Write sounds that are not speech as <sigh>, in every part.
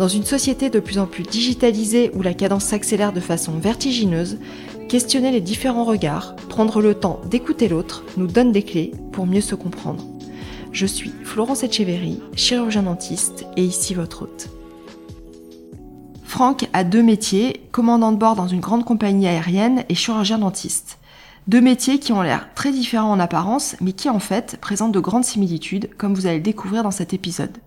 Dans une société de plus en plus digitalisée où la cadence s'accélère de façon vertigineuse, questionner les différents regards, prendre le temps d'écouter l'autre nous donne des clés pour mieux se comprendre. Je suis Florence Etcheverry, chirurgien dentiste et ici votre hôte. Franck a deux métiers, commandant de bord dans une grande compagnie aérienne et chirurgien dentiste. Deux métiers qui ont l'air très différents en apparence, mais qui en fait présentent de grandes similitudes, comme vous allez le découvrir dans cet épisode.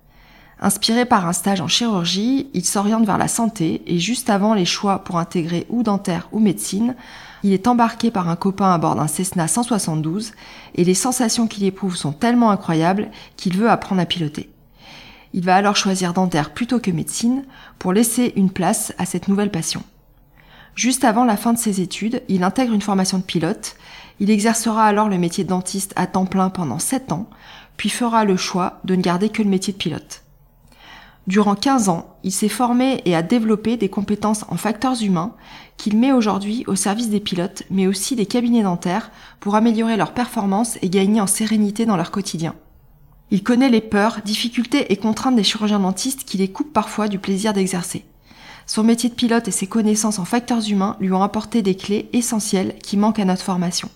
Inspiré par un stage en chirurgie, il s'oriente vers la santé et juste avant les choix pour intégrer ou dentaire ou médecine, il est embarqué par un copain à bord d'un Cessna 172 et les sensations qu'il éprouve sont tellement incroyables qu'il veut apprendre à piloter. Il va alors choisir dentaire plutôt que médecine pour laisser une place à cette nouvelle passion. Juste avant la fin de ses études, il intègre une formation de pilote. Il exercera alors le métier de dentiste à temps plein pendant 7 ans, puis fera le choix de ne garder que le métier de pilote. Durant 15 ans, il s'est formé et a développé des compétences en facteurs humains qu'il met aujourd'hui au service des pilotes, mais aussi des cabinets dentaires pour améliorer leur performance et gagner en sérénité dans leur quotidien. Il connaît les peurs, difficultés et contraintes des chirurgiens dentistes qui les coupent parfois du plaisir d'exercer. Son métier de pilote et ses connaissances en facteurs humains lui ont apporté des clés essentielles qui manquent à notre formation.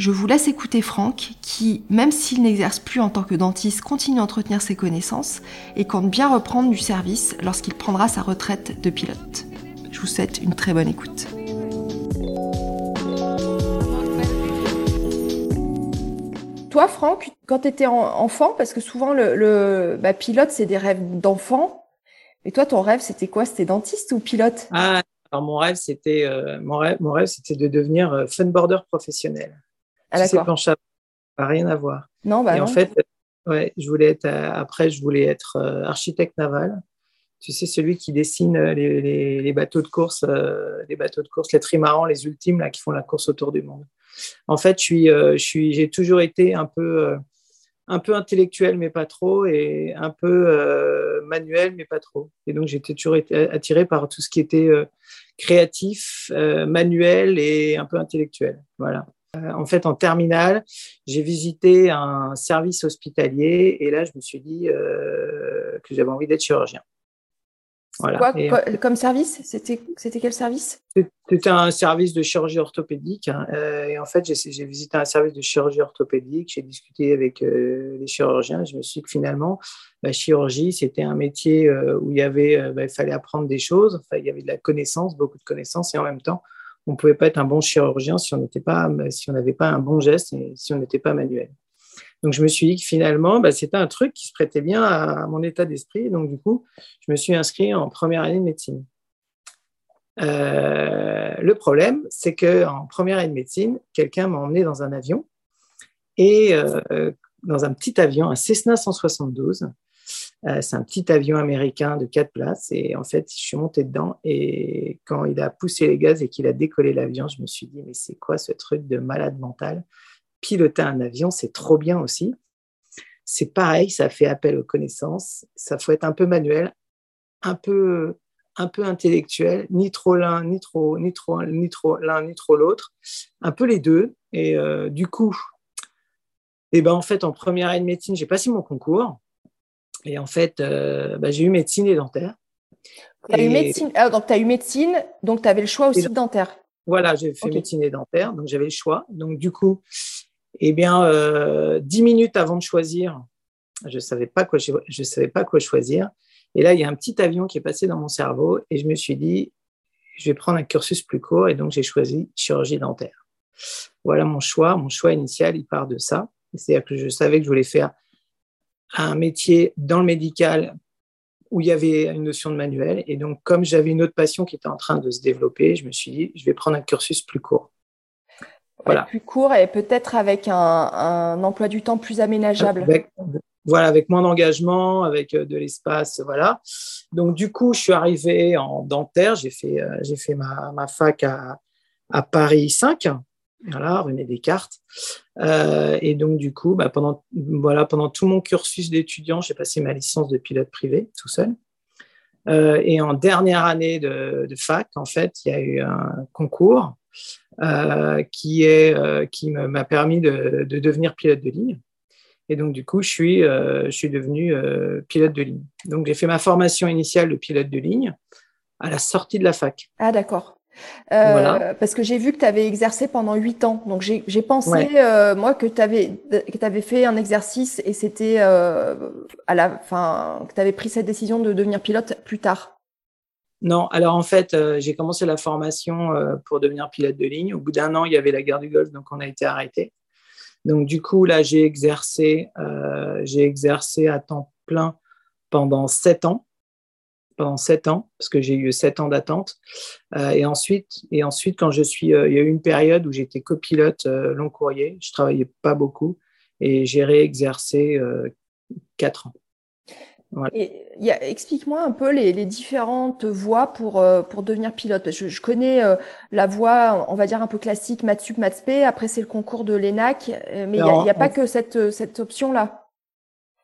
Je vous laisse écouter Franck, qui, même s'il n'exerce plus en tant que dentiste, continue à entretenir ses connaissances et compte bien reprendre du service lorsqu'il prendra sa retraite de pilote. Je vous souhaite une très bonne écoute. Toi, Franck, quand tu étais enfant, parce que souvent le, bah, pilote, c'est des rêves d'enfant. Et toi, ton rêve, c'était quoi? C'était dentiste ou pilote? Ah, alors mon rêve, c'était euh, mon rêve, mon rêve, c'était de devenir euh, funboarder professionnel. Ah, d'accord. Ça n'a rien à voir. Non, bah Et non. en fait, ouais, je voulais être. euh, après, je voulais être euh, architecte naval. Tu sais, celui qui dessine euh, les, les- les bateaux de course, euh, les bateaux de course, les trimarans, les ultimes là, qui font la course autour du monde. En fait, je suis, euh, je suis, j'ai toujours été un peu, euh, un peu intellectuel, mais pas trop, et un peu manuel, mais pas trop. Et donc, j'étais toujours été attiré par tout ce qui était créatif, manuel et un peu intellectuel. Voilà. Euh, en fait, en terminale, j'ai visité un service hospitalier et là, je me suis dit euh, que j'avais envie d'être chirurgien. Voilà. Quoi, Et, quoi- comme service? C'était quel service? C'était un service de chirurgie orthopédique. hein, euh, et en fait, j'ai visité un service de chirurgie orthopédique. J'ai discuté avec euh, les chirurgiens. Je me suis dit que finalement, la chirurgie, c'était un métier où il, y avait, bah, il fallait apprendre des choses. Enfin, il y avait de la connaissance, beaucoup de connaissances. Et en même temps, on ne pouvait pas être un bon chirurgien si on n'était pas, si on n'avait pas un bon geste et si on n'était pas manuel. Donc, je me suis dit que finalement, bah, c'était un truc qui se prêtait bien à mon état d'esprit. Donc, du coup, je me suis inscrit en première année de médecine. Euh, le problème, c'est qu'en première année de médecine, quelqu'un m'a emmené dans un avion et euh, dans un petit avion, un Cessna 172. Euh, c'est un petit avion américain de quatre places et en fait, je suis monté dedans et quand il a poussé les gaz et qu'il a décollé l'avion, je me suis dit mais c'est quoi ce truc de malade mental? Piloter un avion, c'est trop bien aussi. C'est pareil, ça fait appel aux connaissances, ça faut être un peu manuel, un peu un peu intellectuel, ni trop l'un, ni trop, ni trop, ni trop l'un, ni trop l'autre, un peu les deux. Et euh, du coup, eh ben, en fait, en première année de médecine, j'ai passé mon concours. Et en fait, euh, bah, j'ai eu médecine et dentaire. T'as eu Et médecine. Ah, donc, tu as eu médecine, donc tu avais le choix aussi de dentaire. Voilà, j'ai fait médecine et dentaire, donc j'avais le choix. Donc du coup, eh bien, euh, dix minutes avant de choisir, je savais pas quoi, je, je savais pas quoi choisir. Et là, il y a un petit avion qui est passé dans mon cerveau et je me suis dit, je vais prendre un cursus plus court et donc j'ai choisi chirurgie dentaire. Voilà mon choix. Mon choix initial, il part de ça. C'est-à-dire que je savais que je voulais faire un métier dans le médical où il y avait une notion de manuel. Et donc, comme j'avais une autre passion qui était en train de se développer, je me suis dit, je vais prendre un cursus plus court. Voilà. Plus court et peut-être avec un, un emploi du temps plus aménageable. Avec- voilà, avec moins d'engagement, avec de l'espace, voilà. Donc du coup, je suis arrivé en dentaire, j'ai fait, j'ai fait ma, ma fac à, à Paris 5, voilà, René Descartes. Euh, et donc, du coup, bah, pendant, voilà, pendant tout mon cursus d'étudiant, j'ai passé ma licence de pilote privé tout seul. Euh, et en dernière année de, fac, en fait, il y a eu un concours euh, qui, est, qui m'a permis de, devenir pilote de ligne. Et donc, du coup, je suis, je suis devenu pilote de ligne. Donc, j'ai fait ma formation initiale de pilote de ligne à la sortie de la fac. Ah, d'accord. Euh, parce que j'ai vu que tu avais exercé pendant huit ans. Donc j'ai pensé, euh, moi, que tu avais, avais, fait un exercice et c'était euh, à la fin, que tu avais pris cette décision de devenir pilote plus tard. Non, alors en fait, j'ai commencé la formation pour devenir pilote de ligne. Au bout d'un an, il y avait la guerre du Golfe, donc on a été arrêté. Donc du coup, là, j'ai exercé, j'ai exercé à temps plein pendant sept ans pendant sept ans, parce que j'ai eu sept ans d'attente. Euh, et, ensuite, et ensuite, quand je suis, euh, il y a eu une période où j'étais copilote euh, long courrier, je travaillais pas beaucoup et j'ai réexercé quatre ans. Explique-moi un peu les, différentes voies pour, pour devenir pilote. Je, connais la voie, on va dire, un peu classique, Matsup, Matsp. Après, c'est le concours de l'ENAC. Mais il n'y a, pas que cette, cette option-là.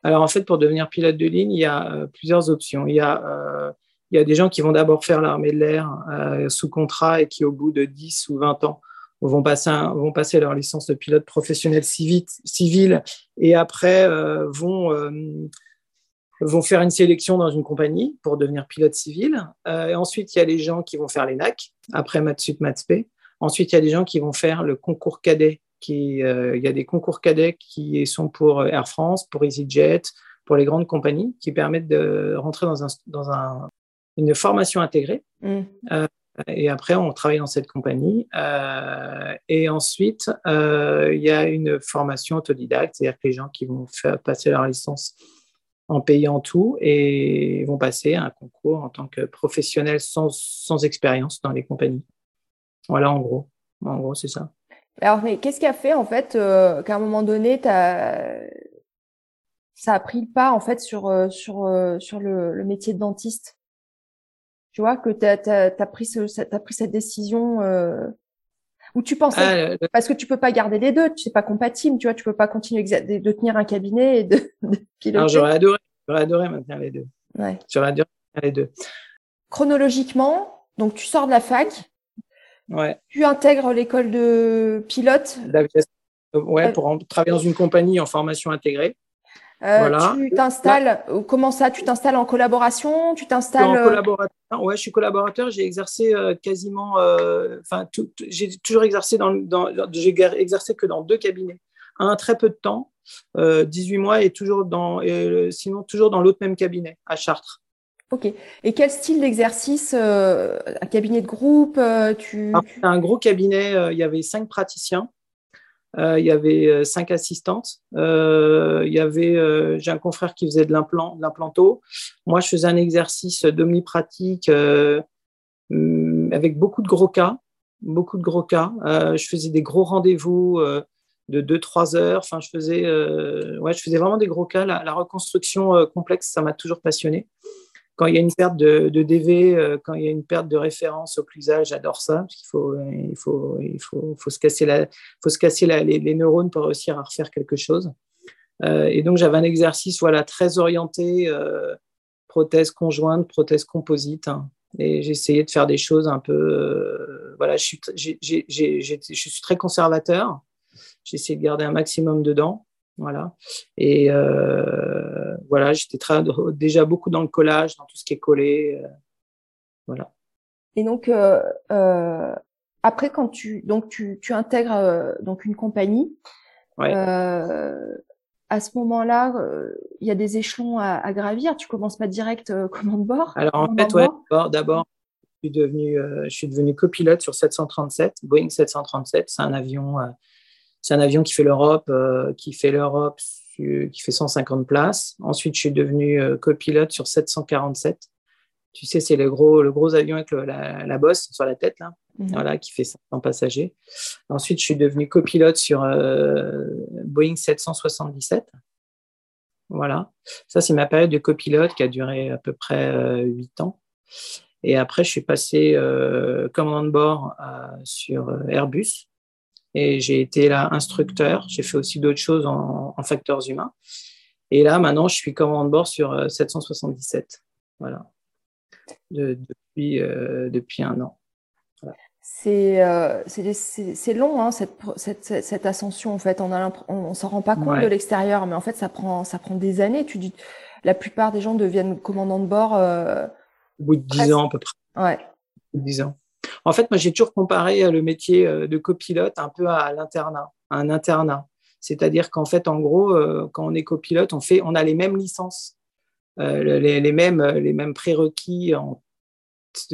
Alors en fait, pour devenir pilote de ligne, il y a euh, plusieurs options. Il y a, euh, il y a des gens qui vont d'abord faire l'armée de l'air euh, sous contrat et qui, au bout de 10 ou 20 ans, vont passer, leur licence de pilote professionnel civil, civil et après vont, vont faire une sélection dans une compagnie pour devenir pilote civil. et ensuite, il y a les gens qui vont faire l'ENAC, après Matsup, Matspé. Ensuite, il y a des gens qui vont faire le concours cadet euh, il y a des concours cadets qui sont pour Air France, pour EasyJet, pour les grandes compagnies, qui permettent de rentrer dans, un, dans un, une formation intégrée. Mm. Euh, et après, on travaille dans cette compagnie. Euh, et ensuite, il y a une formation autodidacte, c'est-à-dire que les gens qui vont faire passer leur licence en payant tout et vont passer un concours en tant que professionnels sans, sans expérience dans les compagnies. Voilà, en gros. En gros, c'est ça. Alors, mais qu'est-ce qui a fait en fait euh, qu'à un moment donné, as... ça a pris le pas en fait sur euh, sur euh, sur le, le, métier de dentiste? Tu vois que tu as, pris ce, as pris cette décision euh... où tu pensais ah, parce que tu peux pas garder les deux, tu c'est pas compatible, tu vois, tu peux pas continuer de tenir un cabinet et de, de <laughs> piloter. J'aurais adoré, j'aurais adoré maintenir les deux. Ouais. J'aurais adoré maintenir les deux. Chronologiquement, donc tu sors de la fac, Ouais. Tu intègres l'école de pilote Ouais, pour travailler dans une compagnie en formation intégrée. Euh, voilà. Tu t'installes, euh, comment ça Tu t'installes en collaboration Tu t'installes en euh, collaborateur. Ouais, je suis collaborateur. J'ai exercé quasiment, enfin, j'ai toujours exercé dans, dans j'ai exercé que dans deux cabinets. Un très peu de temps, 18 mois, et toujours dans, sinon toujours dans l'autre même cabinet à Chartres. Ok. Et quel style d'exercice euh, Un cabinet de groupe euh, tu... Un gros cabinet, euh, il y avait cinq praticiens, il y avait cinq assistantes, il y avait, j'ai un confrère qui faisait de l'implant, l'implanto. Moi, je faisais un exercice d'omnipratique mm, avec beaucoup de gros cas, beaucoup de gros cas. je faisais des gros rendez-vous de 2-3 heures. Enfin, je faisais, ouais, je faisais vraiment des gros cas. La, la reconstruction complexe, ça m'a toujours passionné quand il y a une perte de, DV, euh, quand il y a une perte de référence au occlusale, j'adore ça, parce qu'il faut, il faut, il faut, se casser, la, faut se casser les, neurones pour réussir à refaire quelque chose. Euh, et donc, j'avais un exercice voilà, très orienté euh, prothèse conjointe, prothèse composite. Hein. et j'essayais de faire des choses un peu. voilà, je suis, très conservateur. J'essaie de garder un maximum dedans. Voilà. Et euh, voilà, j'étais déjà beaucoup dans le collage, dans tout ce qui est collé. Euh, voilà. Et donc, euh, après, quand tu, donc tu, tu intègres donc une compagnie, ouais. à ce moment-là, il y a des échelons à, à, gravir. Tu commences pas direct commande bord. Alors en fait, ouais, d'abord, je suis devenu, je suis devenu copilote sur 737, Boeing 737. C'est un avion c'est un avion qui fait l'Europe, euh, qui fait l'Europe, qui fait 150 places. Ensuite, je suis devenu euh, copilote sur 747. Tu sais, c'est le gros, le gros avion avec la, bosse sur la tête, là, mhm. voilà, qui fait 500 passagers. Ensuite, je suis devenu copilote sur euh, Boeing 777. Voilà. Ça, c'est ma période de copilote qui a duré à peu près huit ans. Et après, je suis passé commandant de bord sur Airbus. Et j'ai été là instructeur. J'ai fait aussi d'autres choses en, facteurs humains. Et là, maintenant, je suis commandant de bord sur 777. Voilà. depuis, depuis un an. Euh, c'est long, hein, cette, cette, cette, ascension, en fait. On ne on, s'en rend pas compte de l'extérieur, mais en fait, ça prend, ça prend des années. Tu dis, la plupart des gens deviennent commandants de bord. Euh, Au bout de 10 ans, à peu près. Ouais. 10 ans. En fait, moi, j'ai toujours comparé euh, le métier de copilote un peu à l'internat, à un internat. C'est-à-dire qu'en fait, en gros, quand on est copilote, on, fait, on a les mêmes licences, les, mêmes, les mêmes prérequis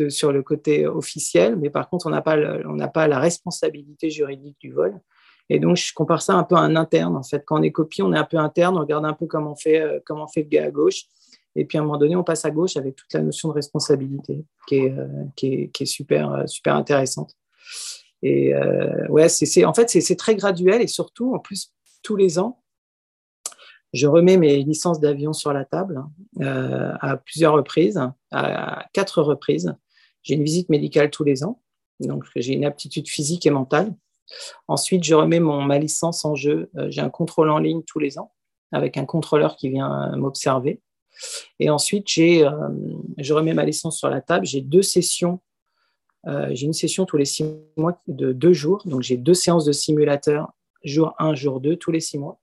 sur le côté officiel, mais par contre, on n'a pas, pas la responsabilité juridique du vol. Et donc, je compare ça un peu à un interne. En fait, quand on est copie, on est un peu interne, on regarde un peu comment fait, euh, comment on fait le gars à gauche. Et puis, à un moment donné, on passe à gauche avec toute la notion de responsabilité qui est, euh, qui est, qui est super, euh, super intéressante. Et ouais, c'est, en fait, c'est très graduel et surtout, en plus, tous les ans, je remets mes licences d'avion sur la table euh, à plusieurs reprises, à quatre reprises. J'ai une visite médicale tous les ans, donc j'ai une aptitude physique et mentale. Ensuite, je remets mon, ma licence en jeu. Euh, j'ai un contrôle en ligne tous les ans avec un contrôleur qui vient m'observer. Et ensuite, j'ai, euh, je remets ma licence sur la table. J'ai deux sessions. j'ai une session tous les six mois de deux jours. Donc, j'ai deux séances de simulateur, jour 1, jour 2, tous les six mois.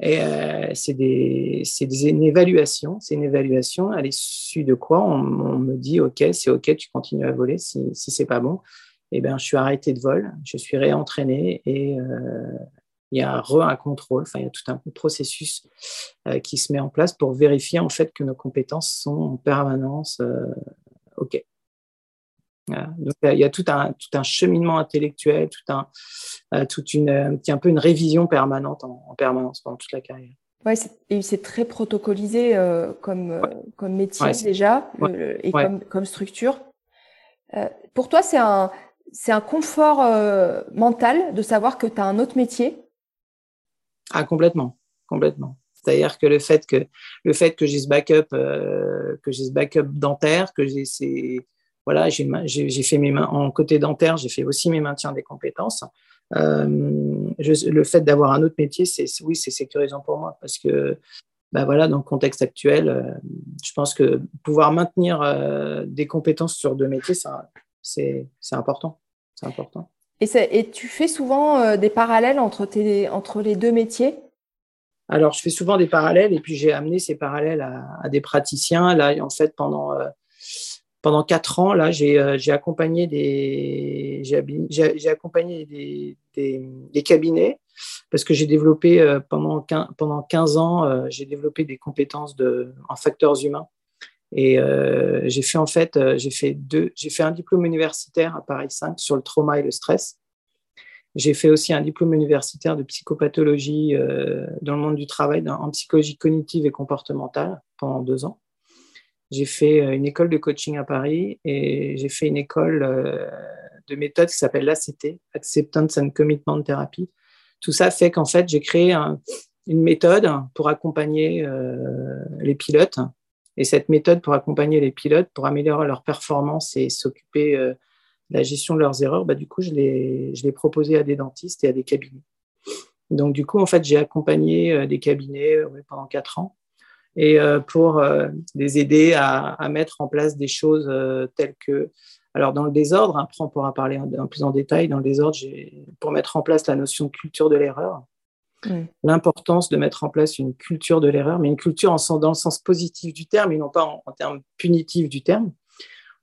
Et euh, c'est des, une évaluation. C'est une évaluation à l'issue de quoi on, me dit OK, c'est OK, tu continues à voler. Si, si c'est pas bon, eh ben, je suis arrêté de vol, je suis réentraîné et euh, il y a re un contrôle. Enfin, il y a tout un processus euh, qui se met en place pour vérifier en fait que nos compétences sont en permanence OK. Donc, il y a tout un, tout un cheminement intellectuel, tout un, euh, toute une, un peu une révision permanente en, permanence pendant toute la carrière. Ouais, c'est très protocolisé euh, comme, euh, comme métier déjà et comme, comme, structure. pour toi, c'est un, un confort mental de savoir que tu as un autre métier? Ah, complètement, complètement. C'est-à-dire que le fait que le fait que j'ai ce backup, que j'ai ce backup dentaire, que j'ai ces voilà, j'ai fait mes mains en côté dentaire, j'ai fait aussi mes maintiens des compétences. Euh, le fait d'avoir un autre métier, c'est oui, c'est sécurisant pour moi parce que bah voilà, dans le contexte actuel, euh, je pense que pouvoir maintenir euh, des compétences sur deux métiers, c'est important. C'est important. Et, tu fais souvent des parallèles entre, les deux métiers? Alors, je fais souvent des parallèles et puis j'ai amené ces parallèles à, des praticiens. Là, en fait, pendant pendant quatre ans, là, j'ai euh, accompagné des, accompagné des, des, cabinets parce que j'ai développé euh, pendant 15, pendant 15 ans, euh, j'ai développé des compétences de, en facteurs humains. Et j'ai fait en fait, j'ai fait deux, j'ai fait un diplôme universitaire à Paris 5 sur le trauma et le stress. J'ai fait aussi un diplôme universitaire de psychopathologie dans le monde du travail, en psychologie cognitive et comportementale pendant deux ans. J'ai fait euh, une école de coaching à Paris et j'ai fait une école euh, de méthode qui s'appelle l'ACT, Acceptance and Commitment Therapy. Tout ça fait qu'en fait, j'ai créé une méthode pour accompagner euh, les pilotes. Et cette méthode pour accompagner les pilotes, pour améliorer leur performance et s'occuper de la gestion de leurs erreurs, bah, du coup, je l'ai proposé à des dentistes et à des cabinets. Donc, du coup, en fait, j'ai accompagné des cabinets pendant quatre ans et euh, pour euh, les aider à, mettre en place des choses euh, telles que, alors dans le désordre, après on pourra parler un, plus en détail, dans le désordre, pour mettre en place la notion de culture de l'erreur, l'importance de mettre en place une culture de l'erreur, mais une culture en, dans le sens positif du terme et non pas en, termes punitifs du terme.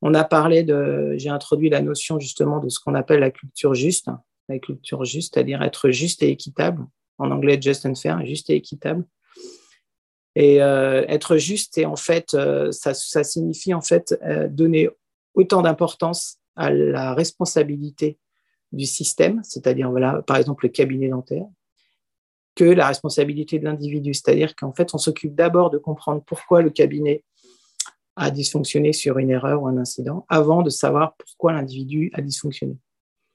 On a parlé de, j'ai introduit la notion justement de ce qu'on appelle la culture juste, la culture juste, c'est-à-dire être juste et équitable, en anglais just and fair, juste et équitable. Et euh, être juste, et en fait, euh, ça, ça, signifie en fait euh, donner autant d'importance à la responsabilité du système, c'est-à-dire voilà, par exemple le cabinet dentaire, que la responsabilité de l'individu. C'est-à-dire qu'en fait, on s'occupe d'abord de comprendre pourquoi le cabinet a dysfonctionné sur une erreur ou un incident, avant de savoir pourquoi l'individu a dysfonctionné.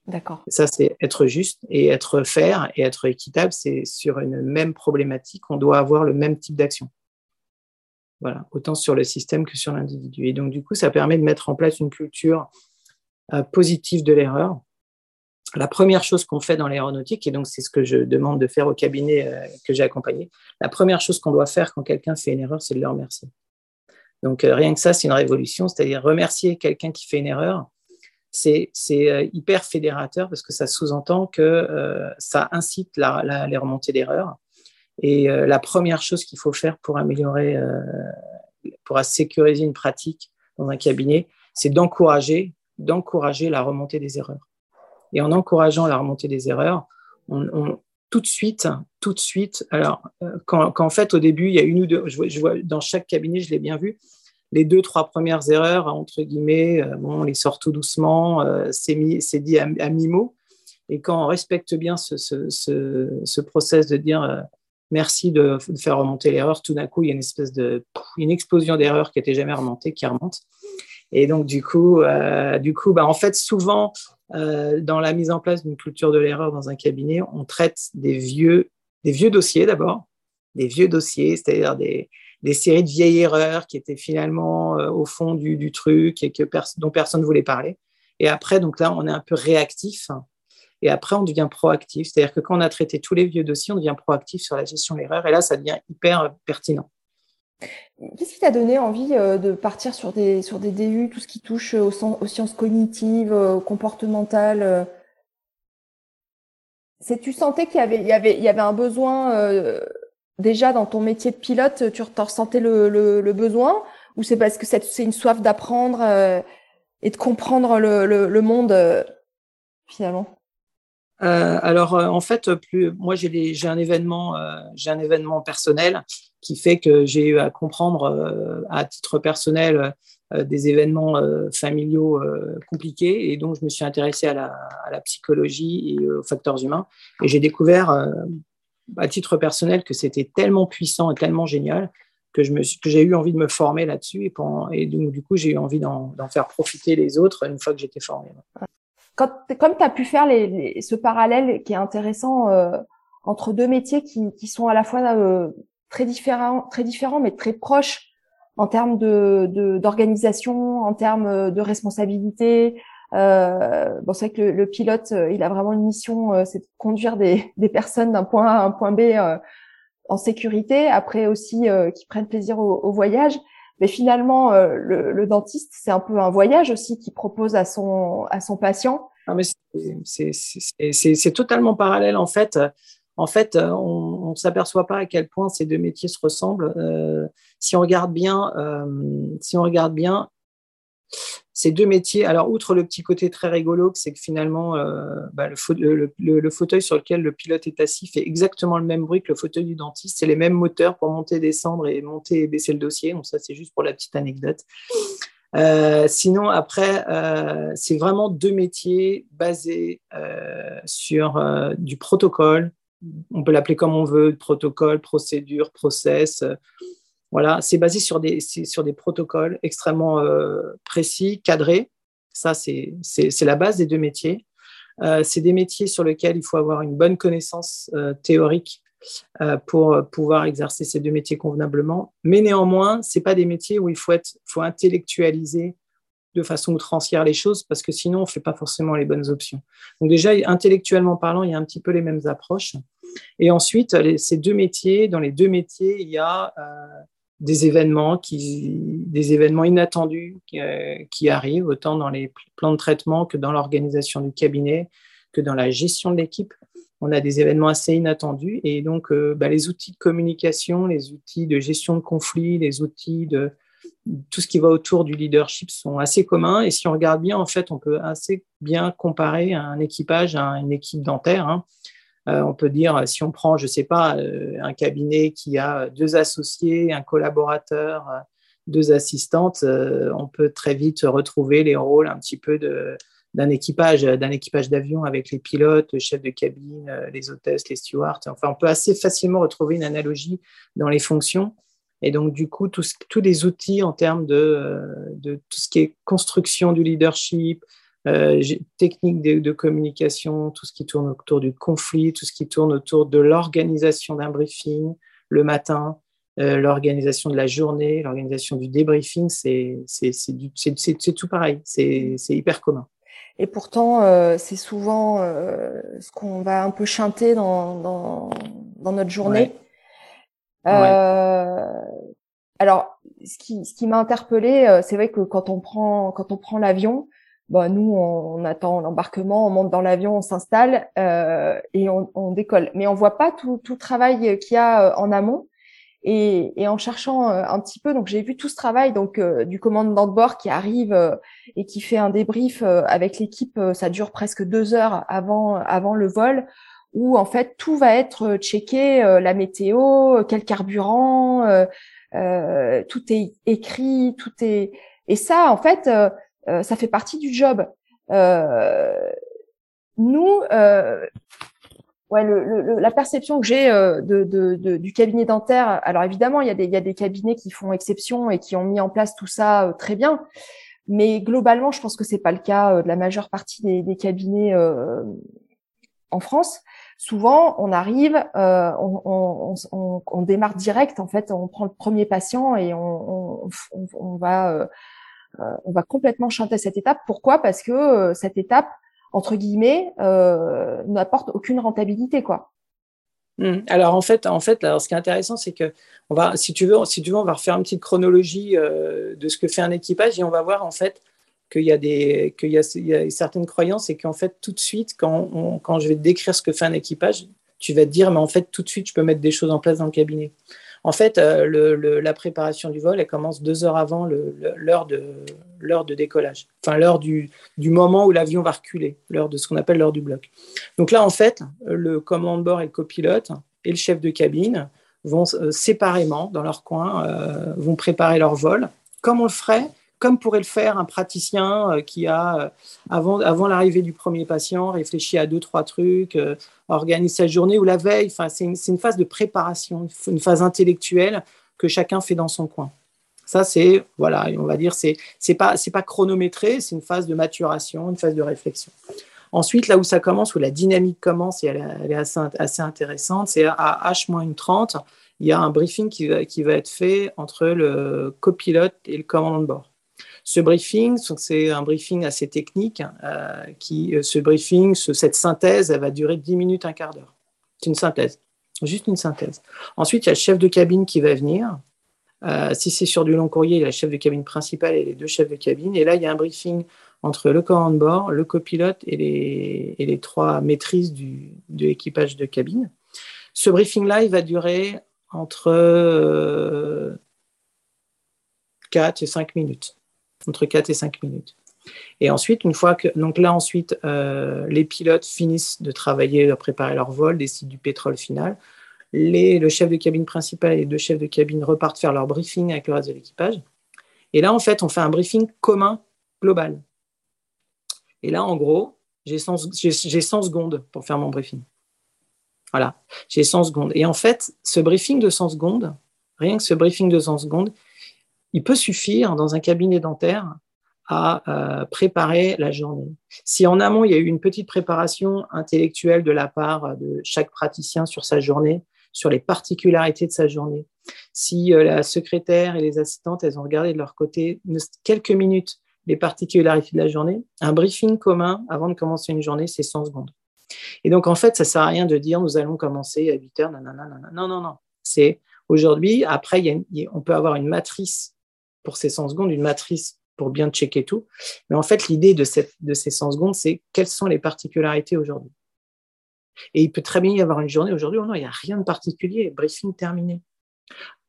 D'accord. Ça, c'est être juste et être faire et être équitable, c'est sur une même problématique, on doit avoir le même type d'action. Voilà, autant sur le système que sur l'individu. Et donc, du coup, ça permet de mettre en place une culture euh, positive de l'erreur. La première chose qu'on fait dans l'aéronautique, et donc c'est ce que je demande de faire au cabinet euh, que j'ai accompagné, la première chose qu'on doit faire quand quelqu'un fait une erreur, c'est de le remercier. Donc, euh, rien que ça, c'est une révolution, c'est-à-dire remercier quelqu'un qui fait une erreur, c'est hyper fédérateur parce que ça sous-entend que ça incite les remontées d'erreurs et euh, la première chose qu'il faut faire pour améliorer, euh, pour sécuriser une pratique dans un cabinet, c'est d'encourager la remontée des erreurs. Et en encourageant la remontée des erreurs, tout de suite, tout de suite, alors euh, quand, en fait au début il y a une ou deux, je vois, dans chaque cabinet, je l'ai bien vu, les deux, trois premières erreurs, entre guillemets, bon, on les sort tout doucement, c'est dit à, mi-mot. Et quand on respecte bien ce, ce, ce process de dire merci de, faire remonter l'erreur. Tout d'un coup, il y a une espèce de une explosion d'erreurs qui n'était jamais remontée, qui remonte. Et donc, du coup, euh, du coup bah, en fait, souvent, euh, dans la mise en place d'une culture de l'erreur dans un cabinet, on traite des vieux, des vieux dossiers d'abord, des vieux dossiers, c'est-à-dire des, des, séries de vieilles erreurs qui étaient finalement euh, au fond du, truc et que dont personne ne voulait parler. Et après, donc là, on est un peu réactif et après, on devient proactif. C'est-à-dire que quand on a traité tous les vieux dossiers, on devient proactif sur la gestion de l'erreur. Et là, ça devient hyper pertinent. Qu'est-ce qui t'a donné envie euh, de partir sur des, sur des DU, tout ce qui touche aux, sciences cognitives, comportementales C'est tu sentais qu'il y avait, il y avait, il y avait un besoin euh, déjà dans ton métier de pilote, tu ressentais le, le, besoin, ou c'est parce que c'est une soif d'apprendre et de comprendre le, le monde finalement? Euh, alors, euh, en fait, plus, moi, j'ai un événement, euh, j'ai un événement personnel qui fait que j'ai eu à comprendre à titre personnel des événements familiaux compliqués, et donc je me suis intéressé à la, psychologie et aux facteurs humains, et j'ai découvert à titre personnel que c'était tellement puissant et tellement génial que je me que j'ai eu envie de me former là-dessus, et, donc, du coup, j'ai eu envie d'en faire profiter les autres une fois que j'étais formé quand, comme tu as pu faire ce parallèle qui est intéressant euh, entre deux métiers qui, sont à la fois euh, très différents, très différents mais très proches en termes de d'organisation, en termes de responsabilité. Euh, bon, c'est vrai que le, pilote, euh, il a vraiment une mission, euh, c'est de conduire des, <laughs> des personnes d'un point A à un point B en sécurité. Après aussi, qui prennent plaisir au, au voyage. Mais finalement, euh, le, le, dentiste, c'est un peu un voyage aussi qu'il propose à son, à son patient. Ah, mais c'est totalement parallèle en fait. En fait, on ne s'aperçoit pas à quel point ces deux métiers se ressemblent. Euh, si on regarde bien, euh, si on regarde bien, ces deux métiers, alors outre le petit côté très rigolo, c'est que finalement, euh, bah, le, fauteuil sur lequel le pilote est assis fait exactement le même bruit que le fauteuil du dentiste. C'est les mêmes moteurs pour monter, descendre et monter et baisser le dossier. Donc ça, c'est juste pour la petite anecdote. Euh, sinon, après, euh, c'est vraiment deux métiers basés sur du protocole. On peut l'appeler comme on veut, protocole, procédure, process voilà, c'est basé sur des, sur des protocoles extrêmement euh, précis, cadrés. Ça, c'est la base des deux métiers. Euh, c'est des métiers sur lesquels il faut avoir une bonne connaissance euh, théorique pour pouvoir exercer ces deux métiers convenablement. Mais néanmoins, ce pas des métiers où il faut, être, faut intellectualiser de façon outrancière les choses parce que sinon, on ne fait pas forcément les bonnes options. Donc déjà, intellectuellement parlant, il y a un petit peu les mêmes approches. Et ensuite, ces deux métiers, dans les deux métiers, il y a des événements, qui, des événements inattendus qui, euh, arrivent, autant dans les plans de traitement que dans l'organisation du cabinet, que dans la gestion de l'équipe. On a des événements assez inattendus et donc euh, bah, les outils de communication, les outils de gestion de conflits, les outils de tout ce qui va autour du leadership sont assez communs. Et si on regarde bien, en fait, on peut assez bien comparer un équipage à une équipe dentaire. Hein. Euh, on peut dire, si on prend, je ne sais pas, euh, un cabinet qui a deux associés, un collaborateur, euh, deux assistantes, on peut très vite retrouver les rôles un petit peu d'un équipage, d'un équipage d'avion avec les pilotes, le chef de cabine, les hôtesses, les stewards. Enfin, on peut assez facilement retrouver une analogie dans les fonctions. Et donc, du coup, tous les outils en termes de, de, tout ce qui est construction du leadership, euh, techniques de, communication, tout ce qui tourne autour du conflit, tout ce qui tourne autour de l'organisation d'un briefing le matin, euh, l'organisation de la journée, l'organisation du débriefing, c'est tout pareil, c'est hyper commun. Et pourtant, euh, c'est souvent euh, ce qu'on va un peu chanter dans, dans, dans notre journée. Euh, alors, ce qui, ce qui m'a interpellée, euh, c'est vrai que quand on prend, quand on prend l'avion, bon, nous, on, attend l'embarquement, on monte dans l'avion, on s'installe euh, et on, on, décolle. Mais on voit pas tout, tout le travail qu'il y a en amont. Et, et, en cherchant euh, un petit peu, donc j'ai vu tout ce travail donc euh, du commandant de bord qui arrive euh, et qui fait un débrief avec l'équipe. ça dure presque deux heures avant avant le vol, où en fait tout va être checké, la météo, quel carburant, tout est écrit, tout est et ça en fait ça fait partie du job. nous, ouais, le, la perception que j'ai euh, de, de, du cabinet dentaire, alors évidemment, il y, a des, y a des cabinets qui font exception et qui ont mis en place tout ça euh, très bien, mais globalement, je pense que c'est pas le cas euh, de la majeure partie des, des cabinets en France. Souvent, on arrive, on, on, démarre direct, en fait, on prend le premier patient et on, va, on va complètement chanter cette étape. Pourquoi? Parce que cette étape, entre guillemets, euh, n'apporte aucune rentabilité, quoi. Hmm. Alors en fait, en fait, alors ce qui est intéressant, c'est que on va, si tu veux, si tu veux, on va refaire une petite chronologie euh, de ce que fait un équipage et on va voir en fait qu'il y a des, qu'il y a, il y a certaines croyances et qu'en fait tout de suite, quand, quand je vais te décrire ce que fait un équipage, tu vas te dire, mais en fait tout de suite, je peux mettre des choses en place dans le cabinet. En fait, euh, la préparation du vol, elle commence deux heures avant l'heure de, de décollage, enfin l'heure du, du, moment où l'avion va reculer, l'heure de ce qu'on appelle l'heure du bloc. Donc là, en fait, le commandant de bord et le copilote et le chef de cabine vont euh, séparément, dans leur coin, euh, vont préparer leur vol, comme on le ferait comme pourrait le faire un praticien euh, qui a, euh, avant, l'arrivée du premier patient, réfléchi à deux, trois trucs, euh, organise sa journée ou la veille. Enfin, c'est une, phase de préparation, une phase intellectuelle que chacun fait dans son coin. Ça, c'est, voilà, on va dire, c'est, pas, pas chronométré, c'est une phase de maturation, une phase de réflexion. Ensuite, là où ça commence, où la dynamique commence, et elle, est assez, assez intéressante, c'est à H-30, il y a un briefing qui va, qui va être fait entre le copilote et le commandant de bord. Ce briefing, c'est un briefing assez technique. Euh, qui, euh, ce briefing, cette synthèse, elle va durer 10 minutes, un quart d'heure. C'est une synthèse, juste une synthèse. Ensuite, il y a le chef de cabine qui va venir. Euh, si c'est sur du long courrier, il y a le chef de cabine principal et les deux chefs de cabine. Et là, il y a un briefing entre le commandant de bord, le copilote et les, et les trois maîtrises du, de l'équipage de cabine. Ce briefing-là, il va durer entre 4 et 5 minutes entre 4 et 5 minutes. Et ensuite, une fois que, donc là ensuite, euh, les pilotes finissent de travailler, de préparer leur vol, décident du pétrole final. Les, le chef de cabine principal et les deux chefs de cabine repartent faire leur briefing avec le reste de l'équipage. Et là, en fait, on fait un briefing commun, global. Et là, en gros, j'ai 100, 100 secondes pour faire mon briefing. Voilà, j'ai 100 secondes. Et en fait, ce briefing de 100 secondes, rien que ce briefing de 100 secondes, il peut suffire dans un cabinet dentaire à euh, préparer la journée. Si en amont, il y a eu une petite préparation intellectuelle de la part de chaque praticien sur sa journée, sur les particularités de sa journée, si euh, la secrétaire et les assistantes, elles ont regardé de leur côté quelques minutes les particularités de la journée, un briefing commun avant de commencer une journée, c'est 100 secondes. Et donc, en fait, ça ne sert à rien de dire nous allons commencer à 8 heures, non, non, non. C'est aujourd'hui, après, on peut avoir une matrice pour ces 100 secondes, une matrice pour bien checker tout. Mais en fait, l'idée de, ces 100 secondes, c'est quelles sont les particularités aujourd'hui. Et il peut très bien y avoir une journée aujourd'hui, oh non, il n'y a rien de particulier, briefing terminé.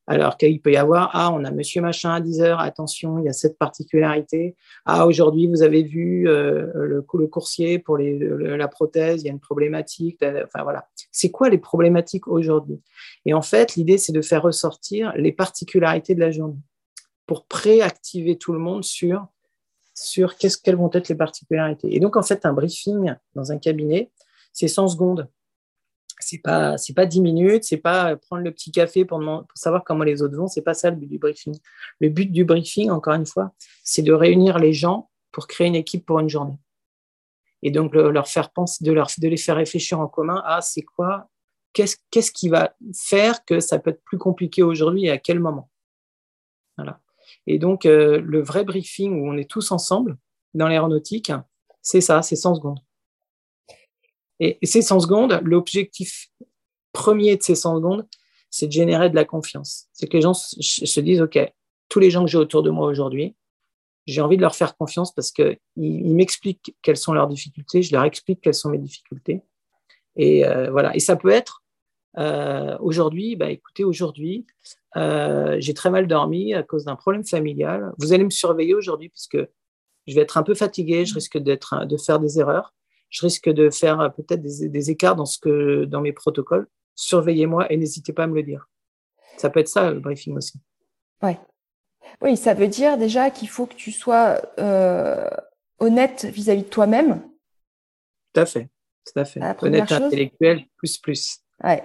Alors qu'il peut y avoir, ah, on a monsieur machin à 10 heures, attention, il y a cette particularité. Ah, aujourd'hui, vous avez vu euh, le, coursier pour la prothèse, il y a une problématique. Enfin voilà. C'est quoi les problématiques aujourd'hui? Et en fait, l'idée, c'est de faire ressortir les particularités de la journée pour préactiver tout le monde sur, quelles vont être les particularités. Et donc, en fait, un briefing dans un cabinet, c'est 100 secondes. C'est pas, pas 10 minutes, c'est pas prendre le petit café pour, savoir comment les autres vont, c'est pas ça le but du briefing. Le but du briefing, encore une fois, c'est de réunir les gens pour créer une équipe pour une journée. Et donc, leur faire penser, de les faire réfléchir en commun à c'est quoi, qu'est-ce, qu'est-ce qui va faire que ça peut être plus compliqué aujourd'hui et à quel moment. Voilà. Et donc, euh, le vrai briefing où on est tous ensemble dans l'aéronautique, c'est ça, c'est 100 secondes. Et, ces 100 secondes, l'objectif premier de ces 100 secondes, c'est de générer de la confiance. C'est que les gens se disent, OK, tous les gens que j'ai autour de moi aujourd'hui, j'ai envie de leur faire confiance parce qu'ils ils, m'expliquent quelles sont leurs difficultés, je leur explique quelles sont mes difficultés. Et euh, voilà. Et ça peut être euh, aujourd'hui, bah, écoutez, aujourd'hui, euh, j'ai très mal dormi à cause d'un problème familial. Vous allez me surveiller aujourd'hui puisque je vais être un peu fatigué, je risque d'être, de faire des erreurs, je risque de faire peut-être des, des, écarts dans, ce que, dans mes protocoles. Surveillez-moi et n'hésitez pas à me le dire. Ça peut être ça, le briefing aussi. Ouais. Oui, ça veut dire déjà qu'il faut que tu sois euh, honnête vis-à-vis de toi-même. Tout à fait, tout à fait. Honnête intellectuel, plus plus. Ouais.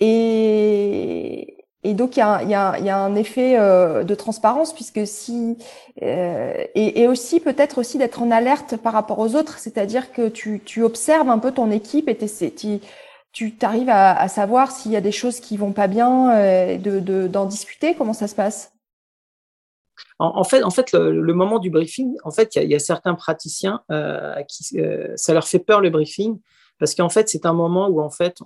Et, donc il y a, un effet euh, de transparence puisque si euh, et, aussi peut-être aussi d'être en alerte par rapport aux autres, c'est-à-dire que tu, observes un peu ton équipe et tu tu t'arrives à, savoir s'il y a des choses qui vont pas bien, euh, de d'en discuter. Comment ça se passe? En, fait, en fait le, moment du briefing, en fait, il y, y, a certains praticiens qui ça leur fait peur le briefing parce qu'en fait, c'est un moment où en fait,